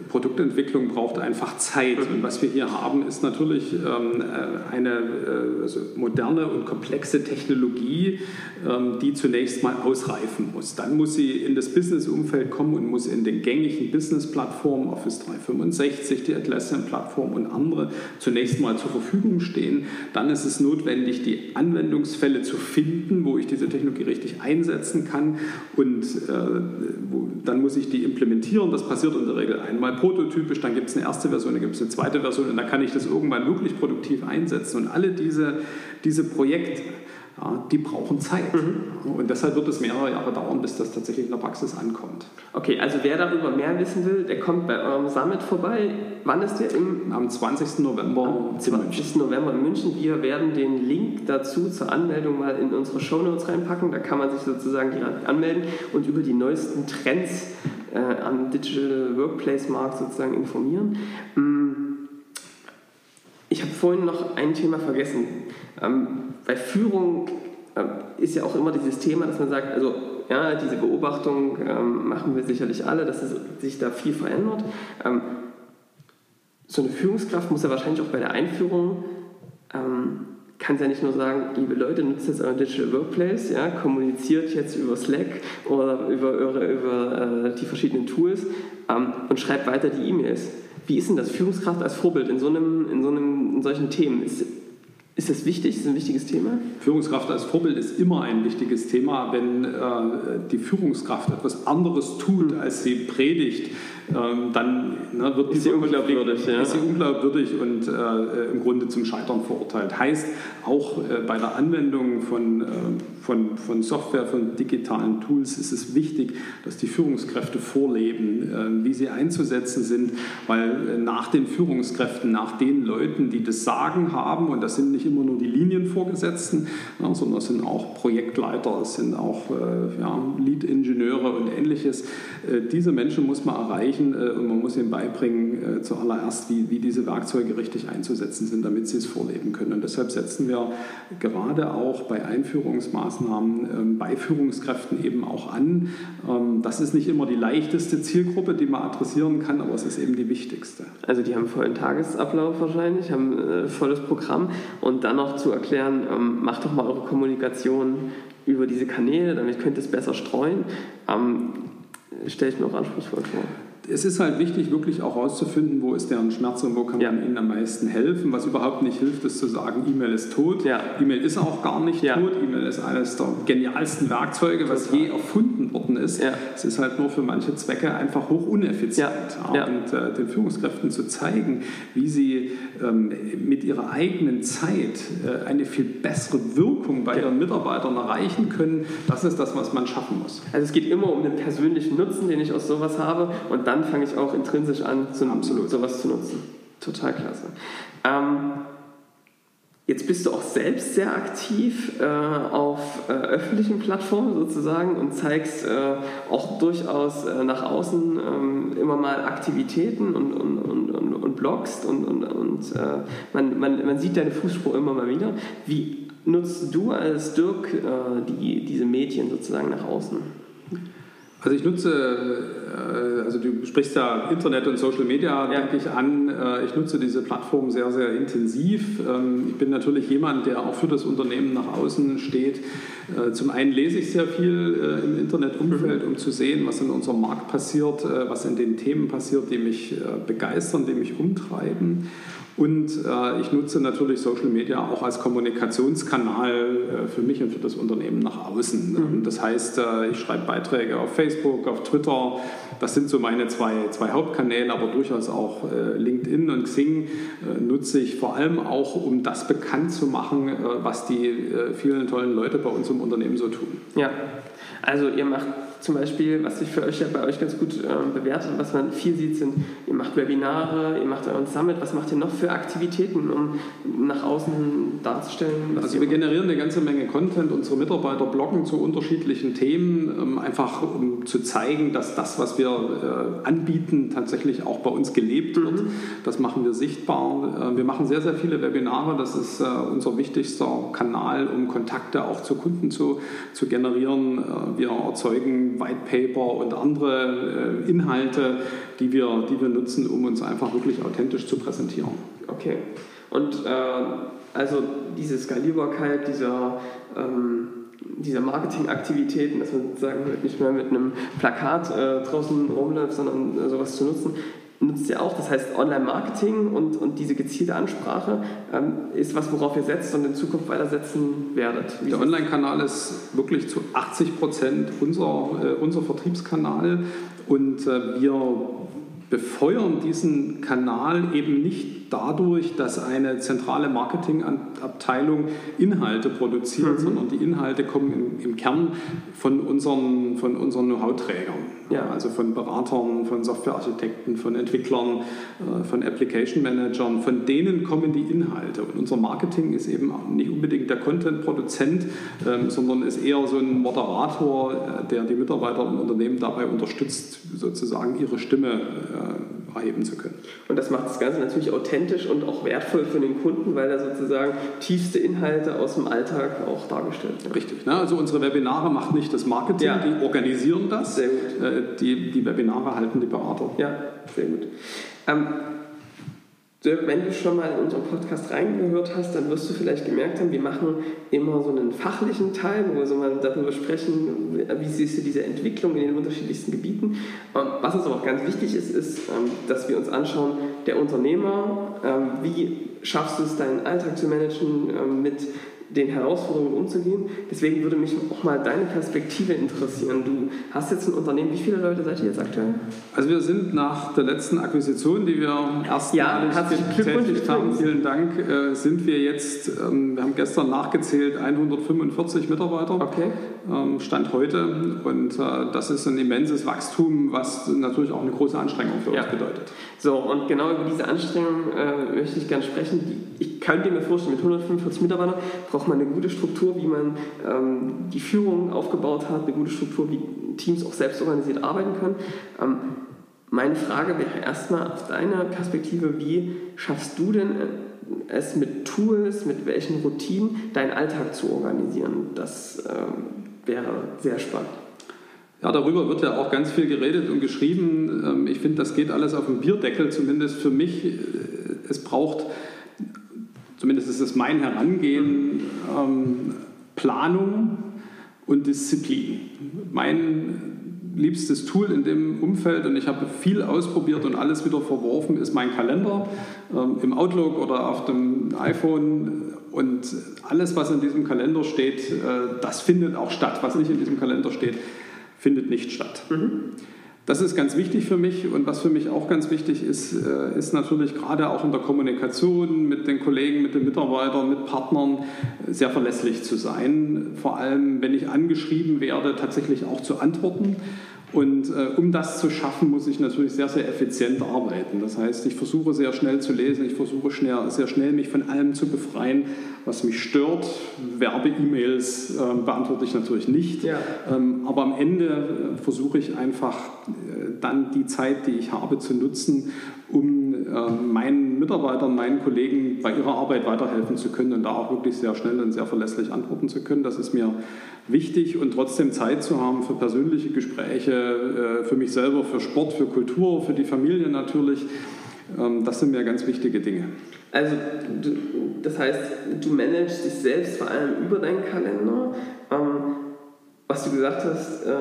Produktentwicklung braucht einfach Zeit. Und was wir hier haben, ist natürlich ähm, äh, eine äh, also moderne und komplexe Technologie, ähm, die zunächst mal ausreifen muss. Dann muss sie in das Business-Umfeld kommen und muss in den gängigen Business-Plattformen, Office 365, die Atlassian-Plattform und andere, zunächst mal zur Verfügung stehen. Dann ist es notwendig, die Anwendungsfälle zu finden, wo ich diese Technologie richtig einsetzen kann. Und äh, wo, dann muss ich die implementieren. Das passiert in der Regel einmal mal prototypisch, dann gibt es eine erste Version, dann gibt es eine zweite Version und dann kann ich das irgendwann wirklich produktiv einsetzen. Und alle diese, diese Projekte, ja, die brauchen Zeit. Mhm. Und deshalb wird es mehrere Jahre dauern, bis das tatsächlich in der Praxis ankommt. Okay, also wer darüber mehr wissen will, der kommt bei eurem Summit vorbei. Wann ist der? Im, Am 20. November Am 20. November in München. Wir werden den Link dazu zur Anmeldung mal in unsere Show Notes reinpacken. Da kann man sich sozusagen direkt anmelden und über die neuesten Trends am Digital Workplace Markt sozusagen informieren. Mm. Ich habe vorhin noch ein Thema vergessen. Ähm, bei Führung ähm, ist ja auch immer dieses Thema, dass man sagt, also ja, diese Beobachtung ähm, machen wir sicherlich alle, dass es sich da viel verändert. Ähm, so eine Führungskraft muss ja wahrscheinlich auch bei der Einführung ähm, kann es ja nicht nur sagen, liebe Leute, nutzt jetzt euer Digital Workplace, ja, kommuniziert jetzt über Slack oder über, über, über äh, die verschiedenen Tools ähm, und schreibt weiter die E-Mails. Wie ist denn das Führungskraft als Vorbild in so einem, in so einem, in solchen Themen? Ist, ist das wichtig? Ist das ein wichtiges Thema? Führungskraft als Vorbild ist immer ein wichtiges Thema. Wenn äh, die Führungskraft etwas anderes tut, als sie predigt, ähm, dann ne, wird ist sie unglaubwürdig, ja. ist sie unglaubwürdig und äh, im Grunde zum Scheitern verurteilt. Heißt, auch äh, bei der Anwendung von, äh, von, von Software, von digitalen Tools ist es wichtig, dass die Führungskräfte vorleben, wie sie einzusetzen sind, weil nach den Führungskräften, nach den Leuten, die das Sagen haben, und das sind nicht immer nur die Linienvorgesetzten, sondern es sind auch Projektleiter, es sind auch ja, Lead-Ingenieure und ähnliches, diese Menschen muss man erreichen und man muss ihnen beibringen, zuallererst, wie, wie diese Werkzeuge richtig einzusetzen sind, damit sie es vorleben können. Und deshalb setzen wir gerade auch bei Einführungsmaßnahmen ähm, bei Führungskräften eben auch an. Ähm, das ist nicht immer die leichteste Zielgruppe, die man adressieren kann, aber es ist eben die wichtigste. Also die haben vollen Tagesablauf wahrscheinlich, haben äh, volles Programm und dann noch zu erklären, ähm, macht doch mal eure Kommunikation über diese Kanäle, damit könnt ihr es besser streuen, stelle ich mir auch anspruchsvoll vor es ist halt wichtig, wirklich auch herauszufinden, wo ist deren Schmerz und wo kann man ihnen am meisten helfen. Was überhaupt nicht hilft, ist zu sagen, E-Mail ist tot. Ja. E-Mail ist auch gar nicht ja. tot. E-Mail ist eines der genialsten Werkzeuge, was Total. je erfunden worden ist. Ja. Es ist halt nur für manche Zwecke einfach hoch uneffizient. Und äh, den Führungskräften zu zeigen, wie sie ähm, mit ihrer eigenen Zeit äh, eine viel bessere Wirkung bei ihren Mitarbeitern erreichen können, das ist das, was man schaffen muss. Also es geht immer um den persönlichen Nutzen, den ich aus sowas habe. Und dann fange ich auch intrinsisch an, zu, Absolut. sowas zu nutzen. Total klasse. Ähm, Jetzt bist du auch selbst sehr aktiv äh, auf äh, öffentlichen Plattformen sozusagen und zeigst äh, auch durchaus äh, nach außen ähm, immer mal Aktivitäten und, und, und, und, und bloggst und, und, und äh, man, man, man sieht deine Fußspur immer mal wieder. Wie nutzt du als Dirk äh, die, diese Medien sozusagen nach außen? Also ich nutze, äh, also du sprichst ja Internet und Social Media, ja. denke ich, an. Äh, ich nutze diese Plattform sehr, sehr intensiv. Ähm, ich bin natürlich jemand, der auch für das Unternehmen nach außen steht. Äh, zum einen lese ich sehr viel im Internetumfeld, um zu sehen, was in unserem Markt passiert, was in den Themen passiert, die mich begeistern, die mich umtreiben. Und äh, ich nutze natürlich Social Media auch als Kommunikationskanal äh, für mich und für das Unternehmen nach außen. Mhm. Das heißt, äh, ich schreibe Beiträge auf Facebook, auf Twitter. Das sind so meine zwei, zwei Hauptkanäle, aber durchaus auch äh, LinkedIn und Xing äh, nutze ich vor allem auch, um das bekannt zu machen, äh, was die vielen tollen Leute bei uns im Unternehmen so tun. Ja, also ihr macht zum Beispiel, was sich für euch ja bei euch ganz gut ähm, bewertet und was man viel sieht, sind, ihr macht Webinare, ihr macht euren Summit, was macht ihr noch für Aktivitäten, um nach außen darzustellen? also wir generieren eine ganze Menge Content, unsere Mitarbeiter bloggen zu unterschiedlichen Themen, ähm, einfach um zu zeigen, dass das, was wir äh, anbieten, tatsächlich auch bei uns gelebt wird. Mhm. Das machen wir sichtbar. Äh, wir machen sehr, sehr viele Webinare, das ist äh, unser wichtigster Kanal, um Kontakte auch zu Kunden zu, zu generieren. Äh, wir erzeugen White Paper und andere äh, Inhalte, die wir, die wir nutzen, um uns einfach wirklich authentisch zu präsentieren. Okay. Und äh, also diese Skalierbarkeit dieser, ähm, dieser Marketingaktivitäten, dass man sozusagen nicht mehr mit einem Plakat äh, draußen rumläuft, sondern äh, sowas zu nutzen, nutzt ihr auch. Das heißt, Online-Marketing und, und diese gezielte Ansprache ähm, ist was, worauf ihr setzt und in Zukunft weitersetzen werdet. Wie Der Online-Kanal ist wirklich zu 80 Prozent unser, äh, unser Vertriebskanal und äh, wir befeuern diesen Kanal eben nicht dadurch, dass eine zentrale Marketingabteilung Inhalte produziert, mhm. sondern die Inhalte kommen im, im Kern von unseren, von unseren Know-how-Trägern. Ja. Also von Beratern, von Softwarearchitekten, von Entwicklern, äh, von Application Managern, von denen kommen die Inhalte. Und unser Marketing ist eben nicht unbedingt der Content-Produzent, ähm, sondern ist eher so ein Moderator, äh, der die Mitarbeiter im Unternehmen dabei unterstützt, sozusagen ihre Stimme äh, erheben zu können. Und das macht das Ganze natürlich authentisch und auch wertvoll für den Kunden, weil da sozusagen tiefste Inhalte aus dem Alltag auch dargestellt werden. Richtig. Ne? Also unsere Webinare macht nicht das Marketing, ja. die organisieren das. Sehr gut die, die Webinare halten die Berater. Ja, sehr gut. Ähm, wenn du schon mal in unseren Podcast reingehört hast, dann wirst du vielleicht gemerkt haben, wir machen immer so einen fachlichen Teil, wo wir so mal darüber sprechen, wie siehst du diese Entwicklung in den unterschiedlichsten Gebieten. Ähm, was uns aber auch ganz wichtig ist, ist, ähm, dass wir uns anschauen, der Unternehmer, ähm, wie schaffst du es, deinen Alltag zu managen mit den Herausforderungen umzugehen. Deswegen würde mich auch mal deine Perspektive interessieren. Du hast jetzt ein Unternehmen, wie viele Leute seid ihr jetzt aktuell? Also wir sind nach der letzten Akquisition, die wir erst ja, getätigt haben, vielen Dank, äh, sind wir jetzt, ähm, wir haben gestern nachgezählt, 145 Mitarbeiter. Okay. Ähm, Stand heute und äh, das ist ein immenses Wachstum, was natürlich auch eine große Anstrengung für ja. uns bedeutet. So, und genau über diese Anstrengung äh, möchte ich gerne sprechen. Ich könnte mir vorstellen, mit 145 Mitarbeitern braucht man eine gute Struktur, wie man ähm, die Führung aufgebaut hat, eine gute Struktur, wie Teams auch selbst organisiert arbeiten können. Ähm, meine Frage wäre erstmal aus deiner Perspektive, wie schaffst du denn äh, es mit Tools, mit welchen Routinen deinen Alltag zu organisieren? Das ähm, wäre sehr spannend. Ja, darüber wird ja auch ganz viel geredet und geschrieben. Ähm, ich finde, das geht alles auf dem Bierdeckel, zumindest für mich. Äh, es braucht, zumindest ist es mein Herangehen, ähm, Planung und Disziplin. Mein liebstes Tool in dem Umfeld und ich habe viel ausprobiert und alles wieder verworfen, ist mein Kalender ähm, im Outlook oder auf dem iPhone. Und alles, was in diesem Kalender steht, äh, das findet auch statt. Was nicht in diesem Kalender steht, findet nicht statt. Mhm. Das ist ganz wichtig für mich und was für mich auch ganz wichtig ist, äh, ist natürlich gerade auch in der Kommunikation mit den Kollegen, mit den Mitarbeitern, mit Partnern sehr verlässlich zu sein. Vor allem, wenn ich angeschrieben werde, tatsächlich auch zu antworten und äh, um das zu schaffen, muss ich natürlich sehr, sehr effizient arbeiten. Das heißt, ich versuche sehr schnell zu lesen, ich versuche schnell, sehr schnell mich von allem zu befreien, was mich stört. Werbe-E-Mails äh, beantworte ich natürlich nicht. Ja. Ähm, aber am Ende äh, versuche ich einfach äh, dann die Zeit, die ich habe, zu nutzen, um äh, meinen Mitarbeitern, meinen Kollegen bei ihrer Arbeit weiterhelfen zu können und da auch wirklich sehr schnell und sehr verlässlich antworten zu können. Das ist mir wichtig und trotzdem Zeit zu haben für persönliche Gespräche, äh, für mich selber, für Sport, für Kultur, für die Familie natürlich. Ähm, das sind mir ganz wichtige Dinge. Also, du, das heißt, du managst dich selbst vor allem über deinen Kalender. Ähm, was du gesagt hast, äh,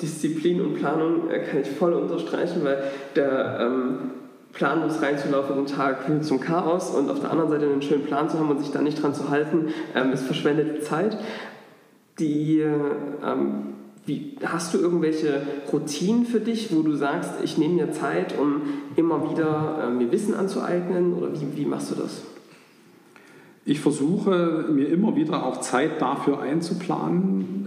Disziplin und Planung äh, kann ich voll unterstreichen, weil der ähm, planlos reinzulaufen den Tag führt zum Chaos und auf der anderen Seite einen schönen Plan zu haben und sich da nicht dran zu halten, ähm, ist verschwendete Zeit. Die, ähm, wie, hast du irgendwelche Routinen für dich, wo du sagst, ich nehme mir Zeit, um immer wieder äh, mir Wissen anzueignen oder wie, wie machst du das? Ich versuche mir immer wieder auch Zeit dafür einzuplanen,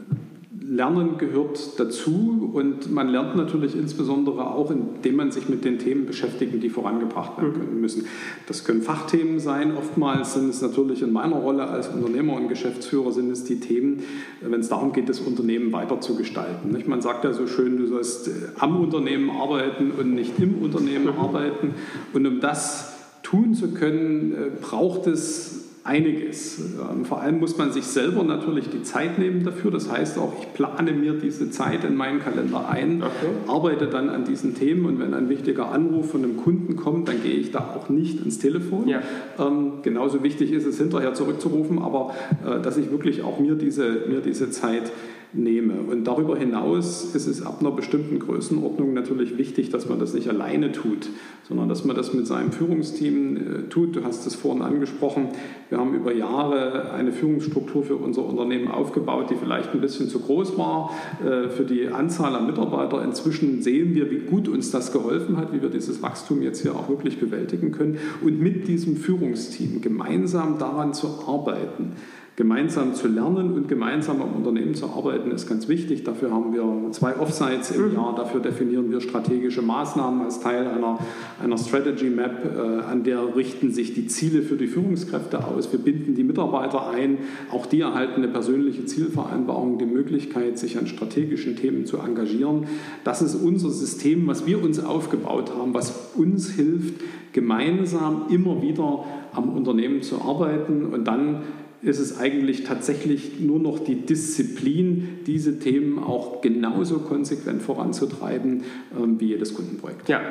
Lernen gehört dazu und man lernt natürlich insbesondere auch, indem man sich mit den Themen beschäftigt, die vorangebracht werden mhm. müssen. Das können Fachthemen sein. Oftmals sind es natürlich in meiner Rolle als Unternehmer und Geschäftsführer sind es die Themen, wenn es darum geht, das Unternehmen weiter zu gestalten. Man sagt ja so schön, du sollst äh, am Unternehmen arbeiten und nicht im Unternehmen mhm. arbeiten. Und um das tun zu können, äh, braucht es einiges. Ähm, vor allem muss man sich selber natürlich die Zeit nehmen dafür. Das heißt auch, ich plane mir diese Zeit in meinen Kalender ein, okay. arbeite dann an diesen Themen und wenn ein wichtiger Anruf von einem Kunden kommt, dann gehe ich da auch nicht ins Telefon. Ja. Ähm, genauso wichtig ist es hinterher zurückzurufen, aber äh, dass ich wirklich auch mir diese, mir diese Zeit nehme. Und darüber hinaus ist es ab einer bestimmten Größenordnung natürlich wichtig, dass man das nicht alleine tut, sondern dass man das mit seinem Führungsteam äh, tut. Du hast es vorhin angesprochen. Wir haben über Jahre eine Führungsstruktur für unser Unternehmen aufgebaut, die vielleicht ein bisschen zu groß war äh, für die Anzahl an Mitarbeiter. Inzwischen sehen wir, wie gut uns das geholfen hat, wie wir dieses Wachstum jetzt hier auch wirklich bewältigen können. Und mit diesem Führungsteam gemeinsam daran zu arbeiten, gemeinsam zu lernen und gemeinsam am Unternehmen zu arbeiten, ist ganz wichtig. Dafür haben wir zwei Offsites im mhm. Jahr. Dafür definieren wir strategische Maßnahmen als Teil einer, einer Strategy Map. Äh, an der richten sich die Ziele für die Führungskräfte aus. Wir binden die Mitarbeiter ein. Auch die erhalten eine persönliche Zielvereinbarung, die Möglichkeit, sich an strategischen Themen zu engagieren. Das ist unser System, was wir uns aufgebaut haben, was uns hilft, gemeinsam immer wieder am Unternehmen zu arbeiten und dann ist es eigentlich tatsächlich nur noch die Disziplin, diese Themen auch genauso konsequent voranzutreiben ähm, wie jedes Kundenprojekt. Ja,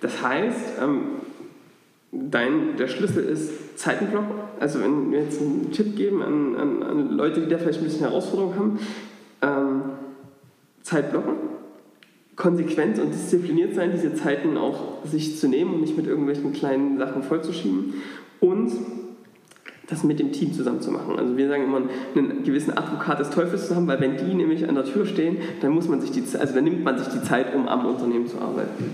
das heißt, ähm, dein, der Schlüssel ist Zeitenblock. Also wenn wir jetzt einen Tipp geben an, an, an Leute, die da vielleicht ein bisschen Herausforderung haben, ähm, Zeit blocken, konsequent und diszipliniert sein, diese Zeiten auch sich zu nehmen und nicht mit irgendwelchen kleinen Sachen vollzuschieben und das mit dem Team zusammen zu machen. Also wir sagen immer, einen gewissen Advokat des Teufels zu haben, weil wenn die nämlich an der Tür stehen, dann muss man sich die, also dann nimmt man sich die Zeit, um am Unternehmen zu arbeiten.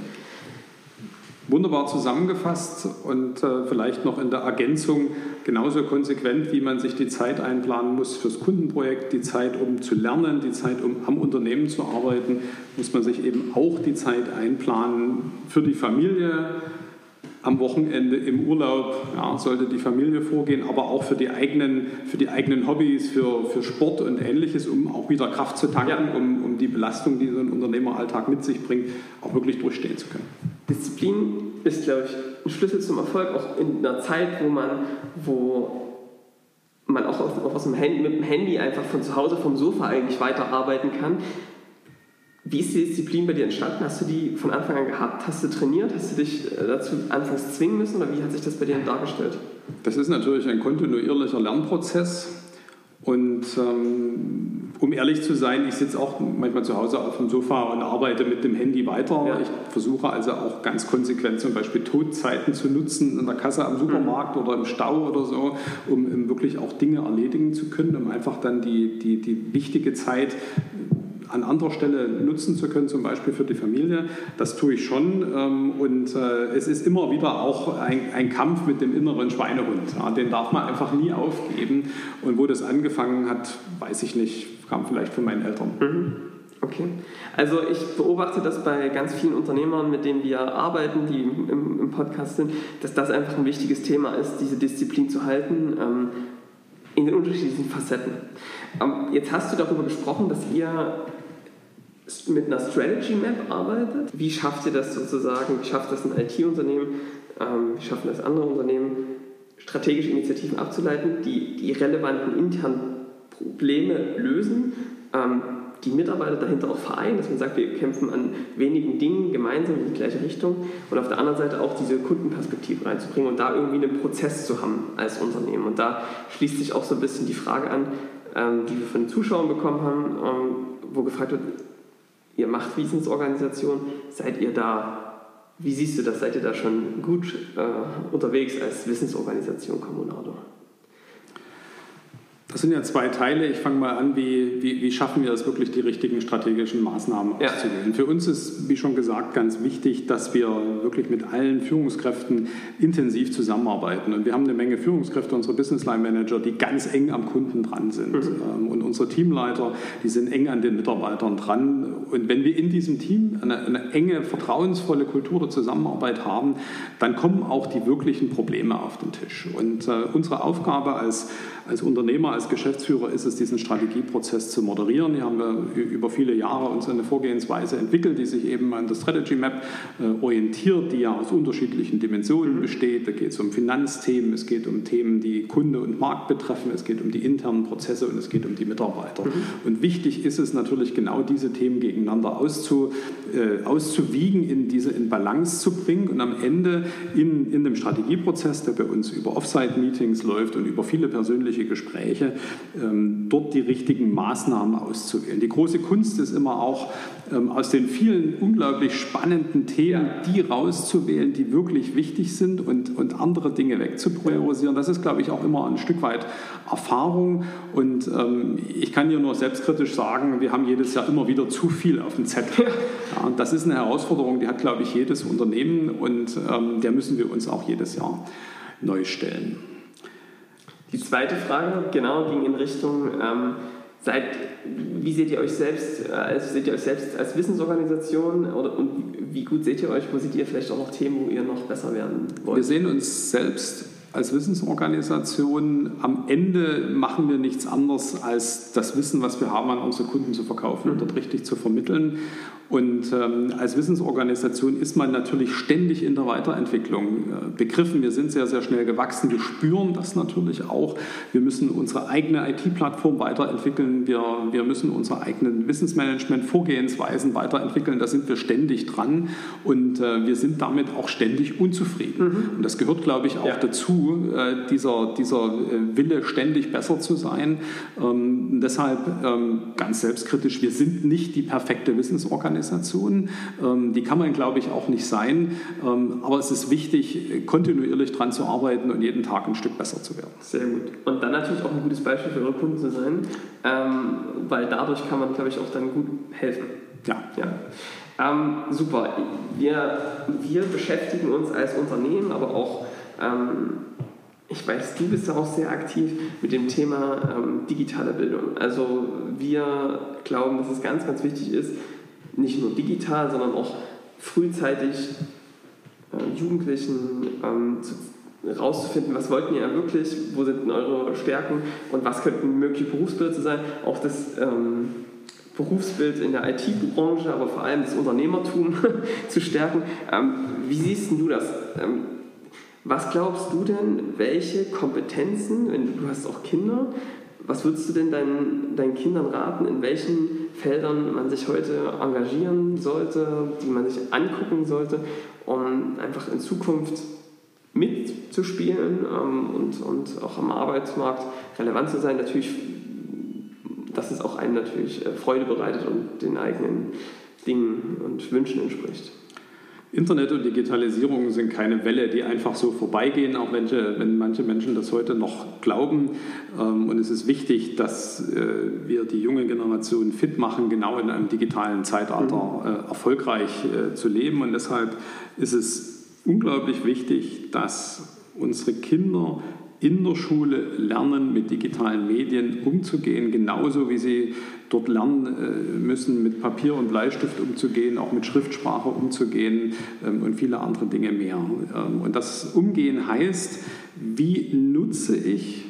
Wunderbar zusammengefasst und äh, vielleicht noch in der Ergänzung genauso konsequent, wie man sich die Zeit einplanen muss fürs Kundenprojekt, die Zeit, um zu lernen, die Zeit, um am Unternehmen zu arbeiten, muss man sich eben auch die Zeit einplanen für die Familie, am Wochenende im Urlaub ja, sollte die Familie vorgehen, aber auch für die eigenen, für die eigenen Hobbys, für, für Sport und ähnliches, um auch wieder Kraft zu tanken, ja. um, um die Belastung, die so ein Unternehmeralltag mit sich bringt, auch wirklich durchstehen zu können. Disziplin ist, glaube ich, ein Schlüssel zum Erfolg, auch in einer Zeit, wo man, wo man auch aus, aus dem Handy, mit dem Handy einfach von zu Hause vom Sofa eigentlich weiterarbeiten kann. Wie ist die Disziplin bei dir entstanden? Hast du die von Anfang an gehabt? Hast du trainiert? Hast du dich äh, dazu anfangs zwingen müssen oder wie hat sich das bei dir dargestellt? Das ist natürlich ein kontinuierlicher Lernprozess. Und ähm, um ehrlich zu sein, ich sitze auch manchmal zu Hause auf dem Sofa und arbeite mit dem Handy weiter. Ja. Ich versuche also auch ganz konsequent zum Beispiel Todzeiten zu nutzen in der Kasse am Supermarkt mhm. oder im Stau oder so, um, um wirklich auch Dinge erledigen zu können, um einfach dann die, die, die wichtige Zeit an anderer Stelle nutzen zu können, zum Beispiel für die Familie. Das tue ich schon. Ähm, und äh, es ist immer wieder auch ein, ein Kampf mit dem inneren Schweinehund. Den darf man einfach nie aufgeben. Und wo das angefangen hat, weiß ich nicht, kam vielleicht von meinen Eltern. Mhm. Okay. Also ich beobachte das bei ganz vielen Unternehmern, mit denen wir arbeiten, die im, im Podcast sind, dass das einfach ein wichtiges Thema ist, diese Disziplin zu halten ähm, in den unterschiedlichen Facetten. Ähm, jetzt hast du darüber gesprochen, dass ihr mit einer Strategy Map arbeitet. Wie schafft ihr das sozusagen? Wie schafft das ein IT-Unternehmen? Ähm, wie schaffen das andere Unternehmen, strategische Initiativen abzuleiten, die die relevanten internen Probleme lösen? Die Mitarbeiter dahinter auch vereinen, dass man sagt, wir kämpfen an wenigen Dingen gemeinsam in die gleiche Richtung und auf der anderen Seite auch diese Kundenperspektive reinzubringen und da irgendwie einen Prozess zu haben als Unternehmen. Und da schließt sich auch so ein bisschen die Frage an, ähm, die wir von den Zuschauern bekommen haben, ähm, wo gefragt wird, ihr macht Wissensorganisation, seid ihr da, wie siehst du das, seid ihr da schon gut äh, unterwegs als Wissensorganisation Kommunado? Das sind ja zwei Teile. Ich fange mal an, wie, wie, wie, schaffen wir es wirklich, die richtigen strategischen Maßnahmen ja. auszuwählen. Für uns ist, wie schon gesagt, ganz wichtig, dass wir wirklich mit allen Führungskräften intensiv zusammenarbeiten. Und wir haben eine Menge Führungskräfte, unsere Business Line Manager, die ganz eng am Kunden dran sind. Mhm. Ähm, und unsere Teamleiter, die sind eng an den Mitarbeitern dran. Und wenn wir in diesem Team eine, eine enge, vertrauensvolle Kultur der Zusammenarbeit haben, dann kommen auch die wirklichen Probleme auf den Tisch. Und äh, unsere Aufgabe als, als Unternehmer, als Geschäftsführer ist es, diesen Strategieprozess zu moderieren. Hier haben wir über viele Jahre uns eine Vorgehensweise entwickelt, die sich eben an der Strategy Map äh, orientiert, die ja aus unterschiedlichen Dimensionen besteht. Da geht es um Finanzthemen, es geht um Themen, die Kunde und Markt betreffen, es geht um die internen Prozesse und es geht um die Mitarbeiter. Mhm. Und wichtig ist es natürlich genau diese Themen gegeneinander auszu, äh, auszuwiegen, in diese in Balance zu bringen und am Ende in, in dem Strategieprozess, der bei uns über Offsite-Meetings läuft und über viele persönliche Gespräche, ähm, dort die richtigen Maßnahmen auszuwählen. Die große Kunst ist immer auch, ähm, aus den vielen unglaublich spannenden Themen die rauszuwählen, die wirklich wichtig sind und, und andere Dinge wegzupriorisieren. Das ist, glaube ich, auch immer ein Stück weit Erfahrung. Und ähm, ich kann hier nur selbstkritisch sagen, wir haben jedes Jahr immer wieder zu viel auf dem Zettel. Ja, und das ist eine Herausforderung, die hat, glaube ich, jedes Unternehmen und ähm, der müssen wir uns auch jedes Jahr neu stellen. Die zweite Frage, genau, ging in Richtung, ähm, seid, wie seht ihr euch selbst, also seht ihr euch selbst als Wissensorganisation oder, und wie gut seht ihr euch, wo seht ihr vielleicht auch noch Themen, wo ihr noch besser werden wollt? Wir sehen uns selbst als Wissensorganisation. Am Ende machen wir nichts anderes, als das Wissen, was wir haben, an unsere Kunden zu verkaufen und dort richtig zu vermitteln. Und ähm, als Wissensorganisation ist man natürlich ständig in der Weiterentwicklung äh, begriffen. Wir sind sehr, sehr schnell gewachsen. Wir spüren das natürlich auch. Wir müssen unsere eigene IT-Plattform weiterentwickeln. Wir, wir müssen unsere eigenen Wissensmanagement-Vorgehensweisen weiterentwickeln. Da sind wir ständig dran und äh, wir sind damit auch ständig unzufrieden. Mhm. Und das gehört, glaube ich, auch ja. dazu, äh, dieser, dieser äh, Wille, ständig besser zu sein. Ähm, deshalb ähm, ganz selbstkritisch, wir sind nicht die perfekte Wissensorganisation. Organisation. Ähm, die kann man, glaube ich, auch nicht sein. Ähm, aber es ist wichtig, kontinuierlich daran zu arbeiten und jeden Tag ein Stück besser zu werden. Sehr gut. Und dann natürlich auch ein gutes Beispiel für eure Kunden zu sein, ähm, weil dadurch kann man, glaube ich, auch dann gut helfen. Ja. ja. Ähm, super. Wir, wir beschäftigen uns als Unternehmen, aber auch ähm, ich weiß, du bist auch sehr aktiv mit dem Thema ähm, digitale Bildung. Also wir glauben, dass es ganz, ganz wichtig ist, nicht nur digital, sondern auch frühzeitig äh, Jugendlichen ähm, zu, rauszufinden, was wollten ihr wirklich, wo sind denn eure Stärken und was könnten mögliche Berufsbilder sein. Auch das ähm, Berufsbild in der IT-Branche, aber vor allem das Unternehmertum zu stärken. Ähm, wie siehst du das? Ähm, was glaubst du denn, welche Kompetenzen, wenn du hast auch Kinder, was würdest du denn deinen, deinen Kindern raten, in welchen Feldern man sich heute engagieren sollte, die man sich angucken sollte, um einfach in Zukunft mitzuspielen ähm, und, und auch am Arbeitsmarkt relevant zu sein? Natürlich, dass es auch einem natürlich äh, Freude bereitet und den eigenen Dingen und Wünschen entspricht. Internet und Digitalisierung sind keine Welle, die einfach so vorbeigehen, auch wenn, wenn manche Menschen das heute noch glauben. Ähm, und es ist wichtig, dass äh, wir die junge Generation fit machen, genau in einem digitalen Zeitalter mhm. äh, erfolgreich äh, zu leben. Und deshalb ist es unglaublich wichtig, dass unsere Kinder in der Schule lernen, mit digitalen Medien umzugehen, genauso wie sie dort lernen äh, müssen, mit Papier und Bleistift umzugehen, auch mit Schriftsprache umzugehen ähm, und viele andere Dinge mehr. Ähm, und das Umgehen heißt, wie nutze ich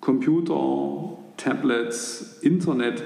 Computer, Tablets, Internet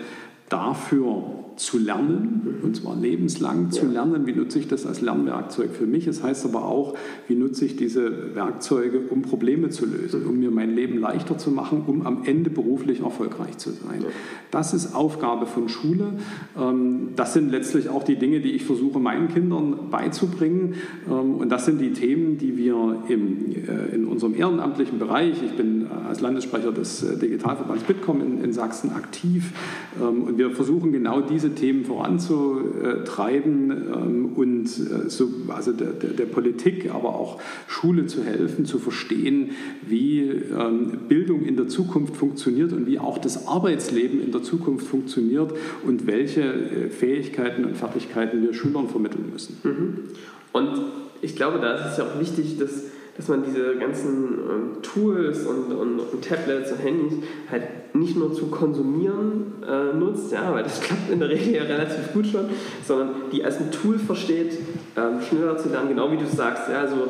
dafür, zu lernen, und zwar lebenslang zu lernen. Wie nutze ich das als Lernwerkzeug für mich? Es heißt aber auch, wie nutze ich diese Werkzeuge, um Probleme zu lösen, um mir mein Leben leichter zu machen, um am Ende beruflich erfolgreich zu sein. Das ist Aufgabe von Schule. Ähm, das sind letztlich auch die Dinge, die ich versuche, meinen Kindern beizubringen. Ähm, und das sind die Themen, die wir im, äh, in unserem ehrenamtlichen Bereich, ich bin äh, als Landessprecher des äh, Digitalverbands Bitkom in, in Sachsen aktiv, ähm, und wir versuchen genau diese Themen voranzutreiben ähm, und äh, so, also der, der, der, Politik, aber auch Schule zu helfen, zu verstehen, wie ähm, Bildung in der Zukunft funktioniert und wie auch das Arbeitsleben in der Zukunft funktioniert und welche äh, Fähigkeiten und Fertigkeiten wir Schülern vermitteln müssen. Mhm. Und ich glaube, da ist es ja auch wichtig, dass dass man diese ganzen ähm, Tools und, und, und, Tablets und Handys halt nicht nur zu konsumieren äh, nutzt, ja, weil das klappt in der Regel ja relativ gut schon, sondern die als ein Tool versteht, ähm, schneller zu lernen, genau wie du sagst, ja, also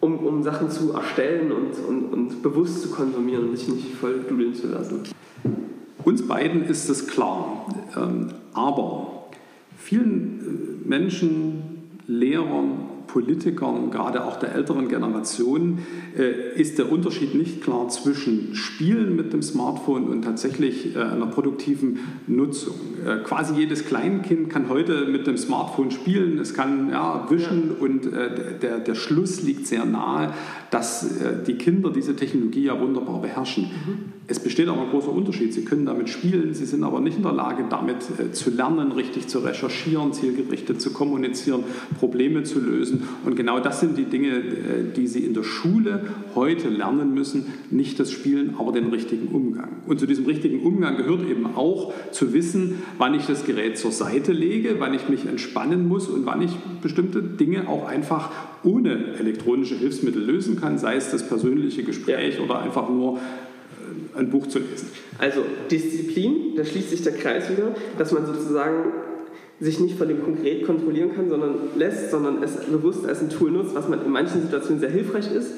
um, um Sachen zu erstellen und, und, und bewusst zu konsumieren und sich nicht voll dudeln zu lassen. Uns beiden ist es klar, ähm, aber vielen äh, Menschen, Lehrern, Politikern, gerade auch der älteren Generation, äh, ist der Unterschied nicht klar zwischen Spielen mit dem Smartphone und tatsächlich äh, einer produktiven Nutzung. Äh, quasi jedes Kleinkind kann heute mit dem Smartphone spielen, es kann ja, wischen und der, der Schluss liegt sehr nahe, dass die Kinder diese Technologie ja wunderbar beherrschen. Mhm. Es besteht aber ein großer Unterschied. Sie können damit spielen, sie sind aber nicht in der Lage, damit zu lernen, richtig zu recherchieren, zielgerichtet zu kommunizieren, Probleme zu lösen und genau das sind die Dinge, äh, die sie in der Schule heute lernen müssen. Nicht das Spielen, aber den richtigen Umgang. Und zu diesem richtigen Umgang gehört eben auch zu wissen, wann ich das Gerät zur Seite lege, wann ich mich entspannen muss und wann ich bestimmte Dinge auch einfach ohne elektronische Hilfsmittel lösen kann, sei es das persönliche Gespräch ja. oder einfach nur äh, ein Buch zu lesen. Also Disziplin, da schließt sich der Kreis wieder, dass man sozusagen sich nicht von dem konkret kontrollieren kann, sondern lässt, sondern es bewusst als ein Tool nutzt, was man in manchen Situationen sehr hilfreich ist.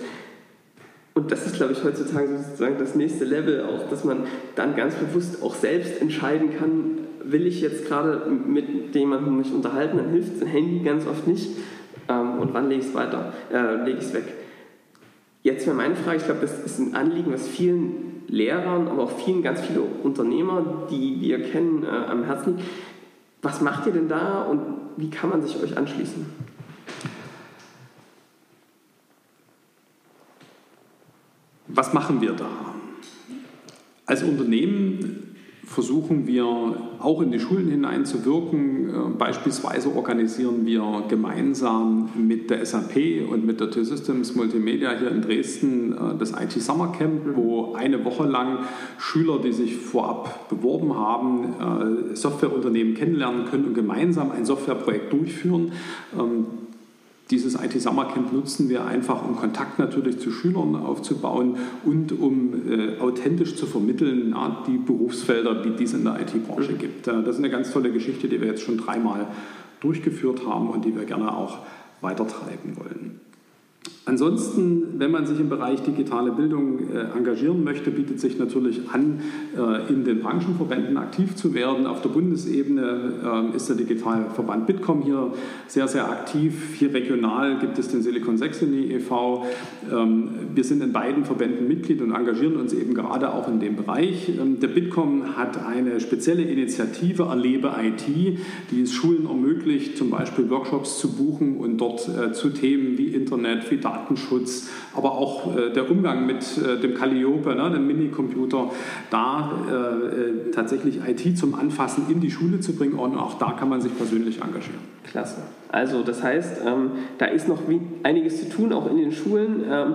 Und das ist, glaube ich, heutzutage sozusagen das nächste Level, auch, dass man dann ganz bewusst auch selbst entscheiden kann, will ich jetzt gerade mit jemandem mich unterhalten, dann hilft ein Handy ganz oft nicht. Ähm, und wann lege ich es weiter, äh, lege ich es weg. Jetzt wäre meine Frage, ich glaube, das ist ein Anliegen, was vielen Lehrern, aber auch vielen, ganz viele Unternehmer, die wir kennen, äh, am Herzen liegt was macht ihr denn da und wie kann man sich euch anschließen? Was machen wir da? Als Unternehmen versuchen wir auch in die Schulen hineinzuwirken. Äh, beispielsweise organisieren wir gemeinsam mit der SAP und mit der T-Systems Multimedia hier in Dresden äh, das IT Summer Camp, wo eine Woche lang Schüler, die sich vorab beworben haben, äh, Softwareunternehmen kennenlernen können und gemeinsam ein Softwareprojekt durchführen. Ähm, dieses IT Summer Camp nutzen wir einfach, um Kontakt natürlich zu Schülern aufzubauen und um authentisch zu vermitteln, die Berufsfelder, die es in der IT-Branche mhm. gibt. Das ist eine ganz tolle Geschichte, die wir jetzt schon dreimal durchgeführt haben und die wir gerne auch weitertreiben wollen. Ansonsten, wenn man sich im Bereich digitale Bildung äh, engagieren möchte, bietet sich natürlich an, äh, in den Branchenverbänden aktiv zu werden. Auf der Bundesebene äh, ist der Digitalverband Bitkom hier sehr, sehr aktiv. Hier regional gibt es den Silicon Saxony e.V. Ähm, wir sind in beiden Verbänden Mitglied und engagieren uns eben gerade auch in dem Bereich. Ähm, der Bitkom hat eine spezielle Initiative Erlebe IT, die es Schulen ermöglicht, zum Beispiel Workshops zu buchen und dort äh, zu Themen wie Internet, wie Datenschutz, aber auch äh, der Umgang mit äh, dem Calliope, ne, dem Minicomputer, da äh, tatsächlich IT zum Anfassen in die Schule zu bringen und auch da kann man sich persönlich engagieren. Klasse. Also das heißt, ähm, da ist noch einiges zu tun, auch in den Schulen. Ähm,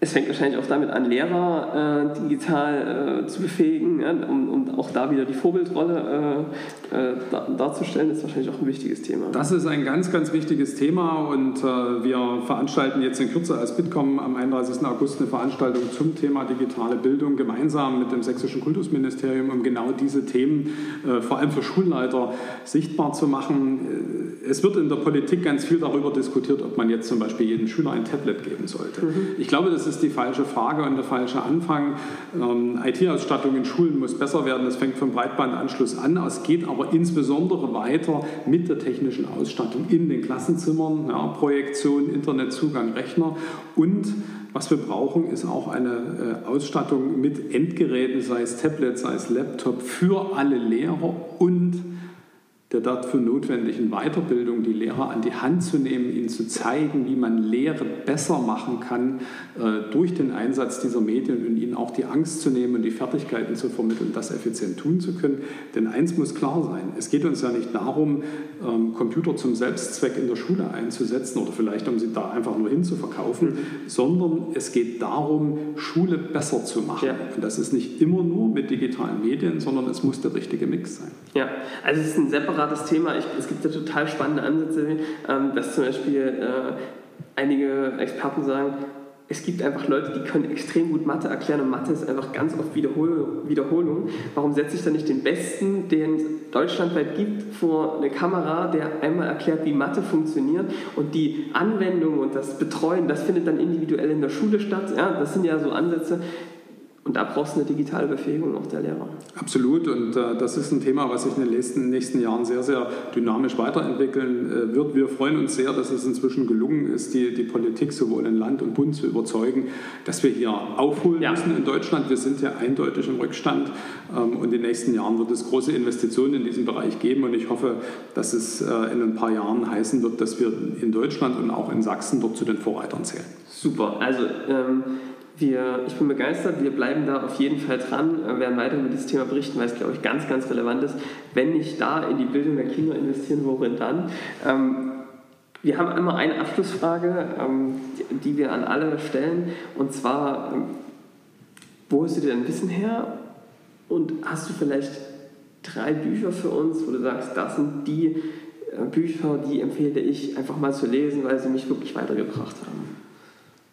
es fängt wahrscheinlich auch damit an, Lehrer äh, digital äh, zu befähigen, ja, um, um, auch da wieder die Vorbildrolle äh, äh darzustellen, ist wahrscheinlich auch ein wichtiges Thema. Das ist ein ganz, ganz wichtiges Thema und äh, wir veranstalten jetzt in Kürze als Bitkom am 31. August eine Veranstaltung zum Thema digitale Bildung gemeinsam mit dem Sächsischen Kultusministerium, um genau diese Themen äh, vor allem für Schulleiter sichtbar zu machen. Es wird in der Politik ganz viel darüber diskutiert, ob man jetzt zum Beispiel jedem Schüler ein Tablet geben sollte. Mhm. Ich glaube, das ist ist die falsche Frage und der falsche Anfang. Ähm, IT-Ausstattung in Schulen muss besser werden. Das fängt vom Breitbandanschluss an. Es geht aber insbesondere weiter mit der technischen Ausstattung in den Klassenzimmern, ja, Projektion, Internetzugang, Rechner und was wir brauchen, ist auch eine äh, Ausstattung mit Endgeräten, sei es Tablet, sei es Laptop, für alle Lehrer und der dafür notwendigen Weiterbildung, die Lehrer an die Hand zu nehmen, ihnen zu zeigen, wie man Lehre besser machen kann äh, durch den Einsatz dieser Medien und ihnen auch die Angst zu nehmen und die Fertigkeiten zu vermitteln, das effizient tun zu können. Denn eins muss klar sein, es geht uns ja nicht darum, ähm, Computer zum Selbstzweck in der Schule einzusetzen oder vielleicht um sie da einfach nur hinzuverkaufen, mhm. sondern es geht darum, Schule besser zu machen. Ja. Und das ist nicht immer nur mit digitalen Medien, sondern es muss der richtige Mix sein. Ja, also es ist ein separates separates Thema. Ich, es gibt ja total spannende Ansätze, ähm, dass zum Beispiel äh, einige Experten sagen, es gibt einfach Leute, die können extrem gut Mathe erklären und Mathe ist einfach ganz oft Wiederhol Wiederholung. Warum setze ich da nicht den Besten, den es deutschlandweit gibt, vor eine Kamera, der einmal erklärt, wie Mathe funktioniert und die Anwendung und das Betreuen, das findet dann individuell in der Schule statt. Ja, das sind ja so Ansätze, und da brauchst du eine digitale Befähigung auch der Lehrer. Absolut. Und äh, das ist ein Thema, was sich in den nächsten, nächsten Jahren sehr, sehr dynamisch weiterentwickeln äh, wird. Wir freuen uns sehr, dass es inzwischen gelungen ist, die, die Politik sowohl in Land und Bund zu überzeugen, dass wir hier aufholen ja. müssen in Deutschland. Wir sind ja eindeutig im Rückstand. Ähm, und in den nächsten Jahren wird es große Investitionen in diesem Bereich geben. Und ich hoffe, dass es äh, in ein paar Jahren heißen wird, dass wir in Deutschland und auch in Sachsen dort zu den Vorreitern zählen. Super. Also ähm wir, ich bin begeistert, wir bleiben da auf jeden Fall dran, werden weiter über dieses Thema berichten, weil es, glaube ich, ganz, ganz relevant ist. Wenn nicht da in die Bildung der Kinder investieren, worin dann? Ähm, wir haben einmal eine Abschlussfrage, ähm, die, die, wir an alle stellen, und zwar, ähm, wo hast du dir dein Wissen her? Und hast du vielleicht drei Bücher für uns, wo du sagst, das sind die äh, Bücher, die empfehle ich einfach mal zu lesen, weil sie mich wirklich weitergebracht haben?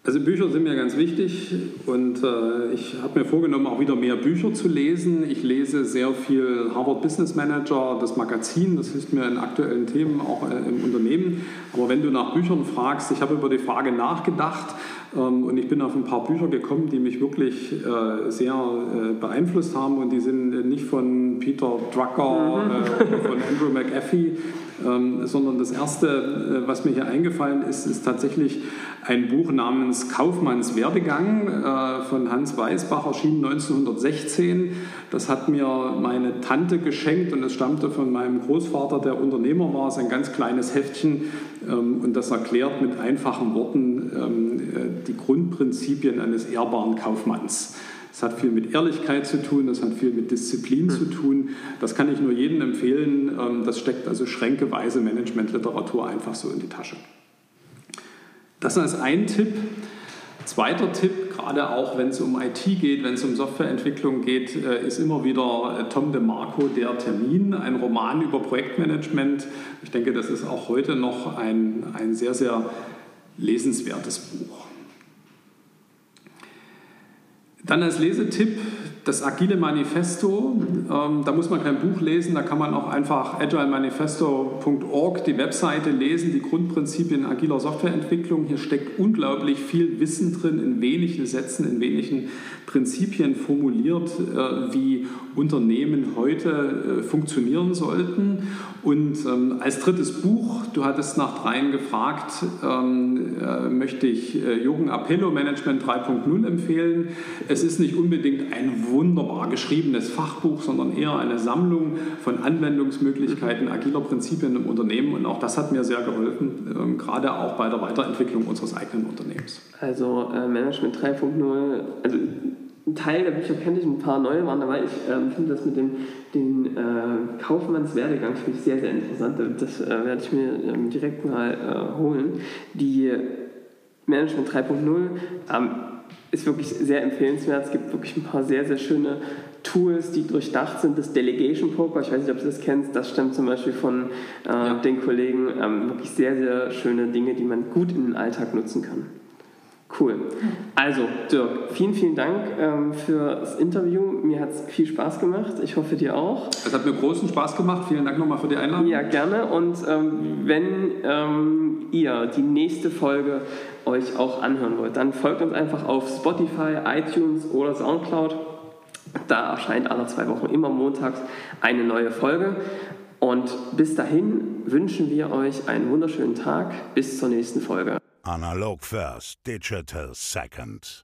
Also Bücher sind mir ganz wichtig und äh, ich habe mir vorgenommen, auch wieder mehr Bücher zu lesen. Ich lese sehr viel Harvard Business Manager, das Magazin, das hilft mir in aktuellen Themen auch äh, im Unternehmen. Aber wenn du nach Büchern fragst, ich habe über die Frage nachgedacht ähm, und ich bin auf ein paar Bücher gekommen, die mich wirklich äh, sehr äh, beeinflusst haben und die sind nicht von Peter Drucker, mhm. Äh, von Andrew McAfee, ähm, sondern das erste, was mir hier eingefallen ist, ist tatsächlich ein Buch namens Kaufmanns Werdegang äh, von Hans Weisbach, erschienen 1916. Das hat mir meine Tante geschenkt und es stammte von meinem Großvater, der Unternehmer war. Es ist ein ganz kleines Heftchen ähm, und das erklärt mit einfachen Worten ähm, äh, die Grundprinzipien eines ehrbaren Kaufmanns. Es hat viel mit Ehrlichkeit zu tun, es hat viel mit Disziplin zu tun. Das kann ich nur jedem empfehlen. Ähm, das steckt also schränkeweise Managementliteratur einfach so in die Tasche. Das als ein Tipp. Zweiter Tipp, gerade auch wenn es um IT geht, wenn es um Softwareentwicklung geht, äh, ist immer wieder äh, Tom DeMarco Der Termin, ein Roman über Projektmanagement. Ich denke, das ist auch heute noch ein, ein sehr, sehr lesenswertes Buch. Dann als Lesetipp das Agile Manifesto. Ähm, da muss man kein Buch lesen, da kann man auch einfach agilemanifesto.org die Webseite lesen, die Grundprinzipien agiler Softwareentwicklung. Hier steckt unglaublich viel Wissen drin, in wenigen Sätzen, in wenigen Prinzipien formuliert, äh, wie Unternehmen heute äh, funktionieren sollten. Und ähm, als drittes Buch, du hattest nach dreien gefragt, ähm, äh, möchte ich äh, Jürgen Appello Management 3.0 empfehlen. Es ist nicht unbedingt ein wunderbar geschriebenes Fachbuch, sondern eher eine Sammlung von Anwendungsmöglichkeiten agiler Prinzipien im Unternehmen. Und auch das hat mir sehr geholfen, ähm, gerade auch bei der Weiterentwicklung unseres eigenen Unternehmens. Also äh, Management 3.0, also ein Teil der Bücher kenne ich, ein paar neue waren dabei. Ich äh, finde das mit dem den, äh, Kaufmannswerdegang finde ich sehr, sehr interessant. Das äh, werde ich mir ähm, direkt mal äh, holen. Die Management 3.0 ähm, ist wirklich sehr empfehlenswert. Es gibt wirklich ein paar sehr, sehr schöne Tools, die durchdacht sind. Das Delegation Poker, ich weiß nicht, ob du das kennst, das stammt zum Beispiel von äh, ja. den Kollegen. Ähm, wirklich sehr, sehr schöne Dinge, die man gut in den Alltag nutzen kann. Cool. Also, Dirk, vielen, vielen Dank ähm, für das Interview. Mir hat es viel Spaß gemacht. Ich hoffe, dir auch. Es hat mir großen Spaß gemacht. Vielen Dank nochmal für die Einladung. Ja, gerne. Und ähm, wenn ähm, ihr die nächste Folge euch auch anhören wollt, dann folgt uns einfach auf Spotify, iTunes oder Soundcloud. Da erscheint alle zwei Wochen immer montags eine neue Folge. Und bis dahin wünschen wir euch einen wunderschönen Tag. Bis zur nächsten Folge. Analog First, Digital Second.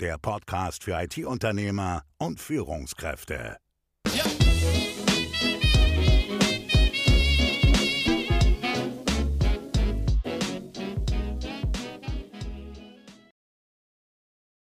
Der Podcast für IT-Unternehmer und Führungskräfte.